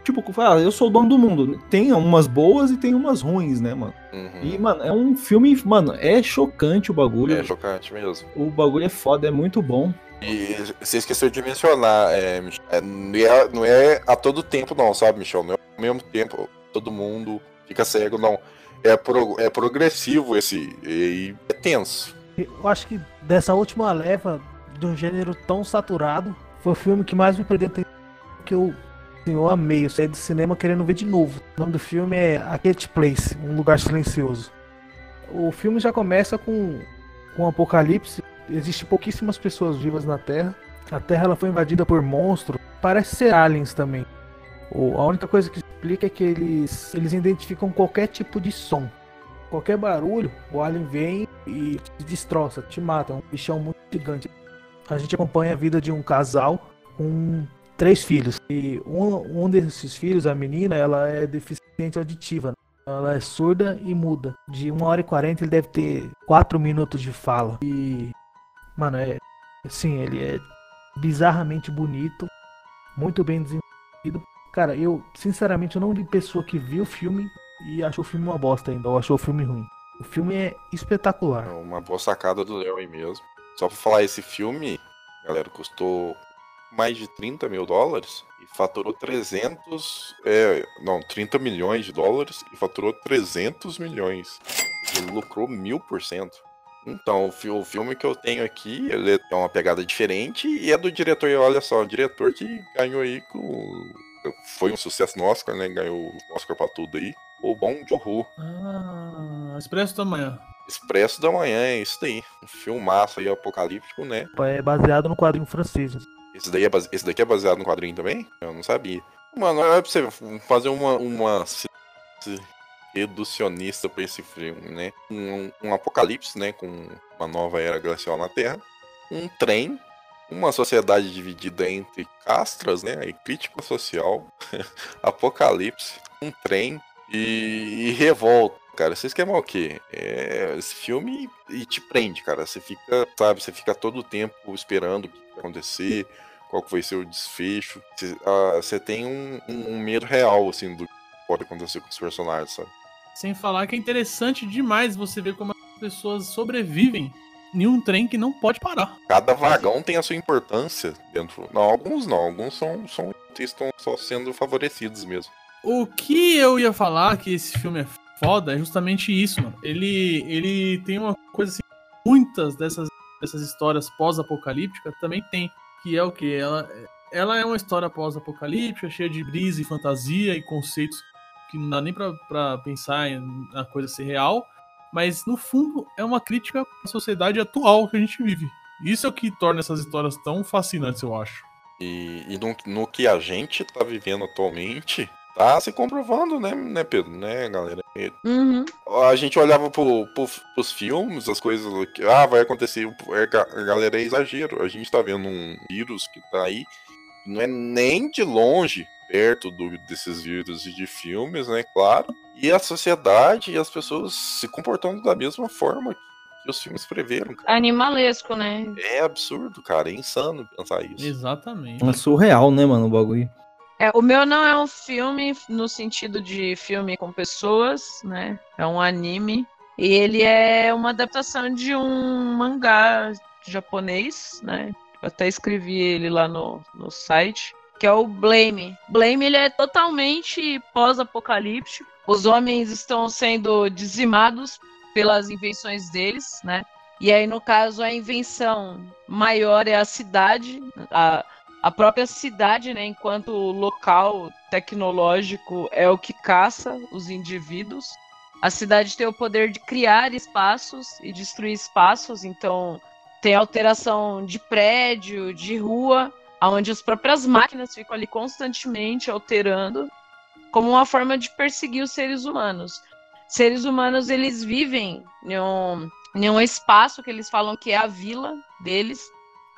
Tipo, ah, eu sou o dono do mundo. Tem umas boas e tem umas ruins, né, mano? E, mano, é um filme. Mano, é chocante o bagulho. É chocante mesmo. O bagulho é foda, é muito bom. E você esqueceu de mencionar, é, é, não, é, não é a todo tempo, não, sabe, Michel? Não é ao mesmo tempo, todo mundo fica cego, não. É, pro- é progressivo esse. E é tenso. Eu acho que dessa última leva de um gênero tão saturado, foi o filme que mais me prendeu atenção, que eu, eu amei. Eu saí do cinema querendo ver de novo. O nome do filme é A Quiet Place, Um Lugar Silencioso. O filme já começa com, com um apocalipse. Existem pouquíssimas pessoas vivas na Terra. A Terra ela foi invadida por monstros. Parece ser aliens também. O- a única coisa que explica é que eles, eles identificam qualquer tipo de som. Qualquer barulho, o alien vem e te destroça, te mata. É um bichão muito gigante. A gente acompanha a vida de um casal com três filhos. E um, um desses filhos, a menina, ela é deficiente auditiva. né? Ela é surda e muda. De 1 hora e 40 ele deve ter 4 minutos de fala. E. Mano, é. Sim, ele é bizarramente bonito. Muito bem desenvolvido. Cara, eu, sinceramente, eu não vi pessoa que viu o filme e achou o filme uma bosta ainda, ou achou o filme ruim. O filme é espetacular. É uma boa sacada do Léo aí mesmo. Só pra falar, esse filme, galera, custou mais de 30 mil dólares e faturou 300. É, não, 30 milhões de dólares e faturou 300 milhões. Ele lucrou mil por cento. Então, o fi- o filme que eu tenho aqui, ele é uma pegada diferente e é do diretor, e olha só, o diretor que ganhou aí com. Foi um sucesso no Oscar, né? Ganhou o Oscar pra tudo aí. O Bom Joon-ho. Ah, Expresso da Manhã. Expresso da Manhã, é isso daí. Um filmaço aí apocalíptico, né? É baseado no quadrinho francês. Esse, daí é base... Esse daqui é baseado no quadrinho também? Eu não sabia. Mano, é pra você fazer uma, uma reducionista pra esse filme, né? Um, um apocalipse, né? Com uma nova era glacial na Terra. Um trem. Uma sociedade dividida entre castras, né? E crítica social. *laughs* apocalipse. Um trem. E, e revolta. Cara, vocês querem o quê? É, esse filme e te prende, cara. Você fica, sabe, você fica todo o tempo esperando o que vai acontecer, qual que vai ser o desfecho. Você, ah, você tem um, um- um medo real, assim, do que pode acontecer com os personagens, sabe? Sem falar que é interessante demais você ver como as pessoas sobrevivem em um trem que não pode parar. Cada vagão tem a sua importância dentro. Não, alguns não, alguns são, são estão só sendo favorecidos mesmo. O que eu ia falar que esse filme é foda é justamente isso, mano. Ele, ele tem uma coisa assim, muitas dessas, dessas histórias pós-apocalípticas também tem, que é o que? Ela, ela é uma história pós-apocalíptica, cheia de brisa e fantasia e conceitos que não dá nem pra, pra pensar em a coisa ser real, mas no fundo é uma crítica à sociedade atual que a gente vive. Isso é o que torna essas histórias tão fascinantes, eu acho. E, e no, no que a gente tá vivendo atualmente, tá se comprovando, né, né Pedro? Né, galera? E Uhum. a gente olhava pro, pro, pros filmes, as coisas que ah, vai acontecer, é, ga- galera, é exagero. A gente tá vendo um vírus que tá aí, não é nem de longe perto do, desses vírus de filmes, né, claro. E a sociedade e as pessoas se comportando da mesma forma que os filmes preveram. cara. Animalesco, né? É absurdo, cara, é insano pensar isso. Exatamente. É surreal, né, mano, o bagulho. É, o meu não é um filme no sentido de filme com pessoas, né? É um anime. E ele é uma adaptação de um mangá japonês, né? Eu até escrevi ele lá no, no site, que é o Blame. Blame ele é totalmente pós-apocalíptico. Os homens estão sendo dizimados pelas invenções deles, né? E aí, no caso, a invenção maior é a cidade, a, a própria cidade, né, enquanto local tecnológico, é o que caça os indivíduos. A cidade tem o poder de criar espaços e destruir espaços, então tem alteração de prédio, de rua, onde as próprias máquinas ficam ali constantemente alterando, como uma forma de perseguir os seres humanos. Seres humanos eles vivem em um, em um espaço que eles falam que é a vila deles,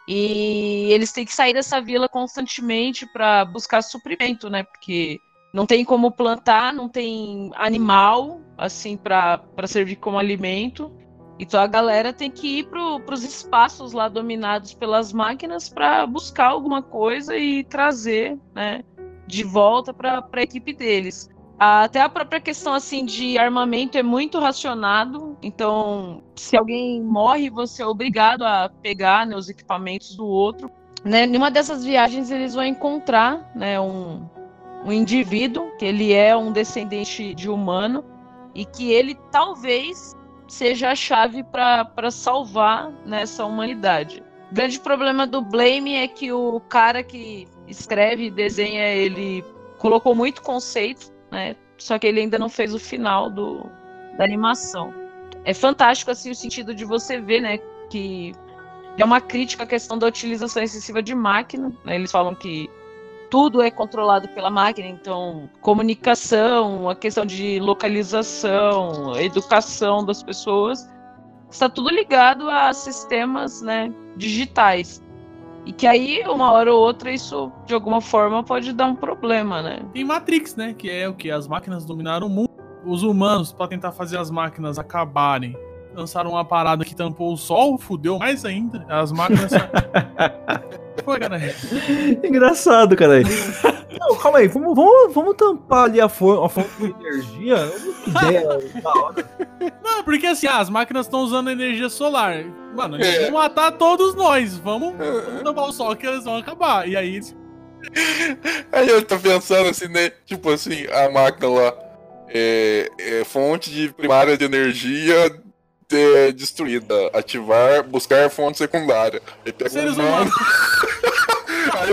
e eles têm que sair dessa vila constantemente para buscar suprimento, né? Porque não tem como plantar, não tem animal assim para servir como alimento. Então a galera tem que ir para os espaços lá dominados pelas máquinas para buscar alguma coisa e trazer, né, de volta para a equipe deles. Até a própria questão assim de armamento é muito racionado. Então, se alguém morre, você é obrigado a pegar né, os equipamentos do outro. Né? Numa dessas viagens eles vão encontrar né, um, um indivíduo que ele é um descendente de humano e que ele talvez seja a chave para salvar nessa humanidade. O grande problema do Blame é que o cara que escreve e desenha ele colocou muito conceito, né? Só que ele ainda não fez o final do, da animação. É fantástico assim o sentido de você ver, né, que é uma crítica à questão da utilização excessiva de máquina. Né? Eles falam que tudo é controlado pela máquina, então comunicação, a questão de localização, educação das pessoas, está tudo ligado a sistemas, né, digitais. E que aí, uma hora ou outra, isso de alguma forma pode dar um problema, né? Tem Matrix, né? Que é o que? As máquinas dominaram o mundo. Os humanos, para tentar fazer as máquinas acabarem, lançaram uma parada que tampou o sol, fudeu mais ainda. As máquinas. *laughs* Foi, cara. Engraçado, cara. Não, calma aí, vamos, vamos, vamos tampar ali a, a fonte de energia. Que ideia *laughs* da hora. Não, porque assim, ah, as máquinas estão usando energia solar. Mano, eles vão matar todos nós. Vamos, vamos tampar o sol que eles vão acabar. E aí. *laughs* Aí eu tô pensando assim, né? Tipo assim, a máquina lá. É, é fonte de primária de energia de, destruída. Ativar, buscar fonte secundária. Aí pega Seres um humano. *laughs* Aí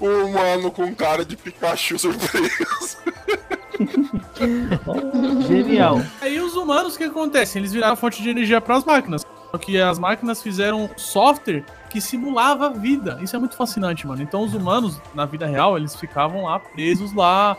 o, o, o humano com cara de Pikachu surpreso. *laughs* Genial. Aí os humanos, o que acontece? Eles viraram fonte de energia para as máquinas. Só que as máquinas fizeram software que simulava a vida. Isso é muito fascinante, mano. Então os humanos, na vida real, eles ficavam lá presos lá,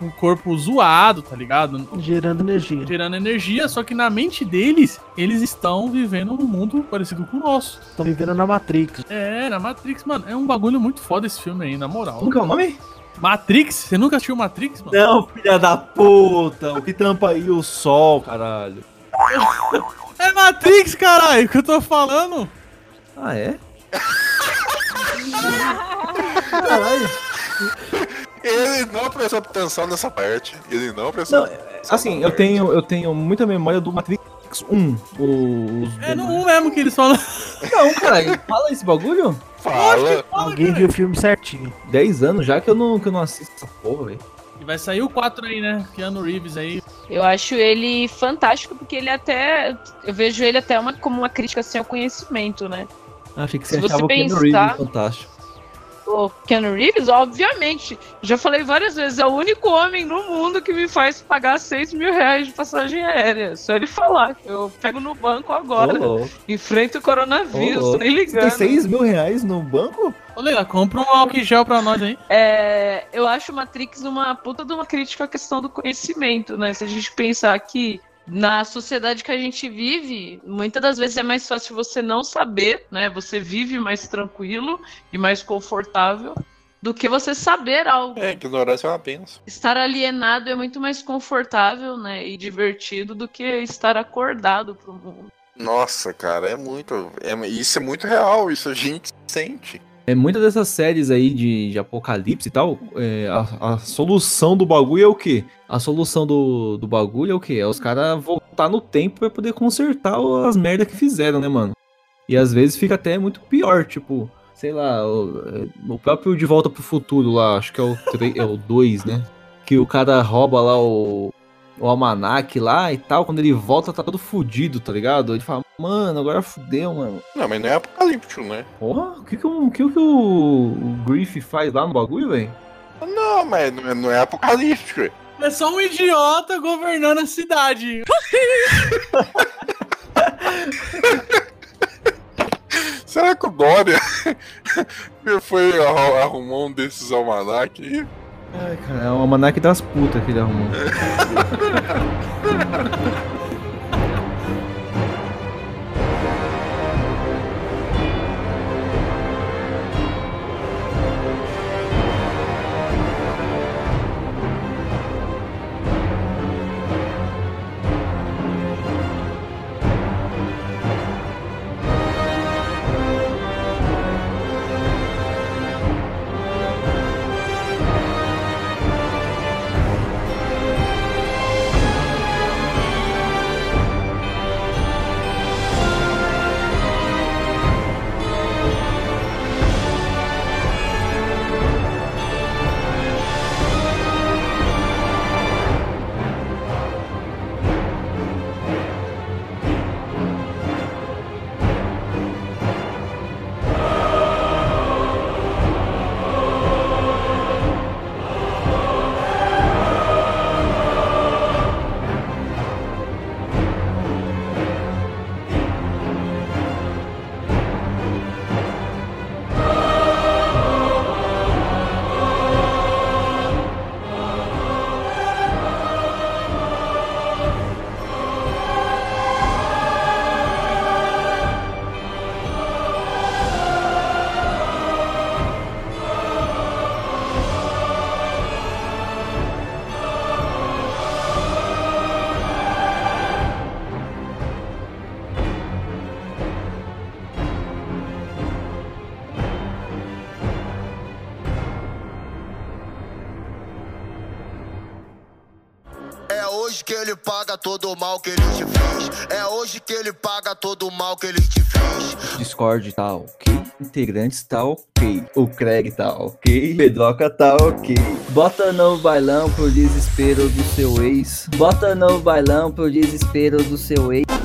com o corpo zoado, tá ligado? Gerando energia. Gerando energia, só que na mente deles, eles estão vivendo num mundo parecido com o nosso. Estão vivendo na Matrix. É, na Matrix, mano. É um bagulho muito foda esse filme aí, na moral. Como que é o nome? Matrix? Você nunca assistiu Matrix, mano? Não, filha da puta. O que tampa aí o sol, caralho. É Matrix, caralho, que eu tô falando. Ah, é? *laughs* Caralho. Ele não prestou atenção nessa parte. Ele não prestou Não, assim, eu tenho, eu tenho muita memória do Matrix 1. Os... É no 1 mesmo que eles falam. Não, caralho, fala esse bagulho? Fala. Alguém viu o filme certinho. 10 anos já que eu não, que eu não assisto essa porra, velho. E vai sair o 4 aí, né? Keanu Reeves aí. Eu acho ele fantástico porque ele até. Eu vejo ele até uma, como uma crítica assim, ao conhecimento, né? Ah, achei que Se você você achava o Keanu pensar- Reeves fantástico. O Keanu Reeves, obviamente. Já falei várias vezes, é o único homem no mundo que me faz pagar 6 mil reais de passagem aérea. Só ele falar. Eu pego no banco agora. Louco. Enfrento o coronavírus, tô nem Você tem ligando. 6 mil reais no banco? Ô, Leila, compra um álcool gel pra nós aí. É, eu acho Matrix uma puta de uma crítica à questão do conhecimento, né? Se a gente pensar que na sociedade que a gente vive, muitas das vezes é mais fácil você não saber, né? Você vive mais tranquilo e mais confortável do que você saber algo. É, ignorância é uma benção. Estar alienado é muito mais confortável, né? E divertido do que estar acordado pro mundo. Nossa, cara, é muito. É, isso é muito real, isso a gente sente. É, muitas dessas séries aí de, de apocalipse e tal, é, a, a solução do bagulho é o quê? A solução do, do bagulho é o quê? É os caras voltar no tempo pra poder consertar as merdas que fizeram, né, mano? E às vezes fica até muito pior, tipo, sei lá, o, o próprio De Volta pro Futuro lá, acho que é o 3, é o 2, né? Que o cara rouba lá o, o almanac lá e tal, quando ele volta tá todo fudido, tá ligado? Ele fala, mano, agora fudeu, mano. Não, mas não é apocalíptico, né? Porra, o que que, o, que, que o, o Griff faz lá no bagulho, velho? Não, mas não é, não é apocalíptico. É só um idiota governando a cidade. *laughs* Será que o Dória *laughs* foi arru- arrumou um desses almanac aí? Ai, cara, é o almanac das putas que ele arrumou. *laughs* que ele paga todo o mal que ele te fez. É hoje que ele paga todo o mal que ele te fez. Discord tá ok. Integrantes tá ok. O Craig tá ok. Pedroca tá ok. Bota no bailão pro desespero do seu ex. Bota no bailão pro desespero do seu ex.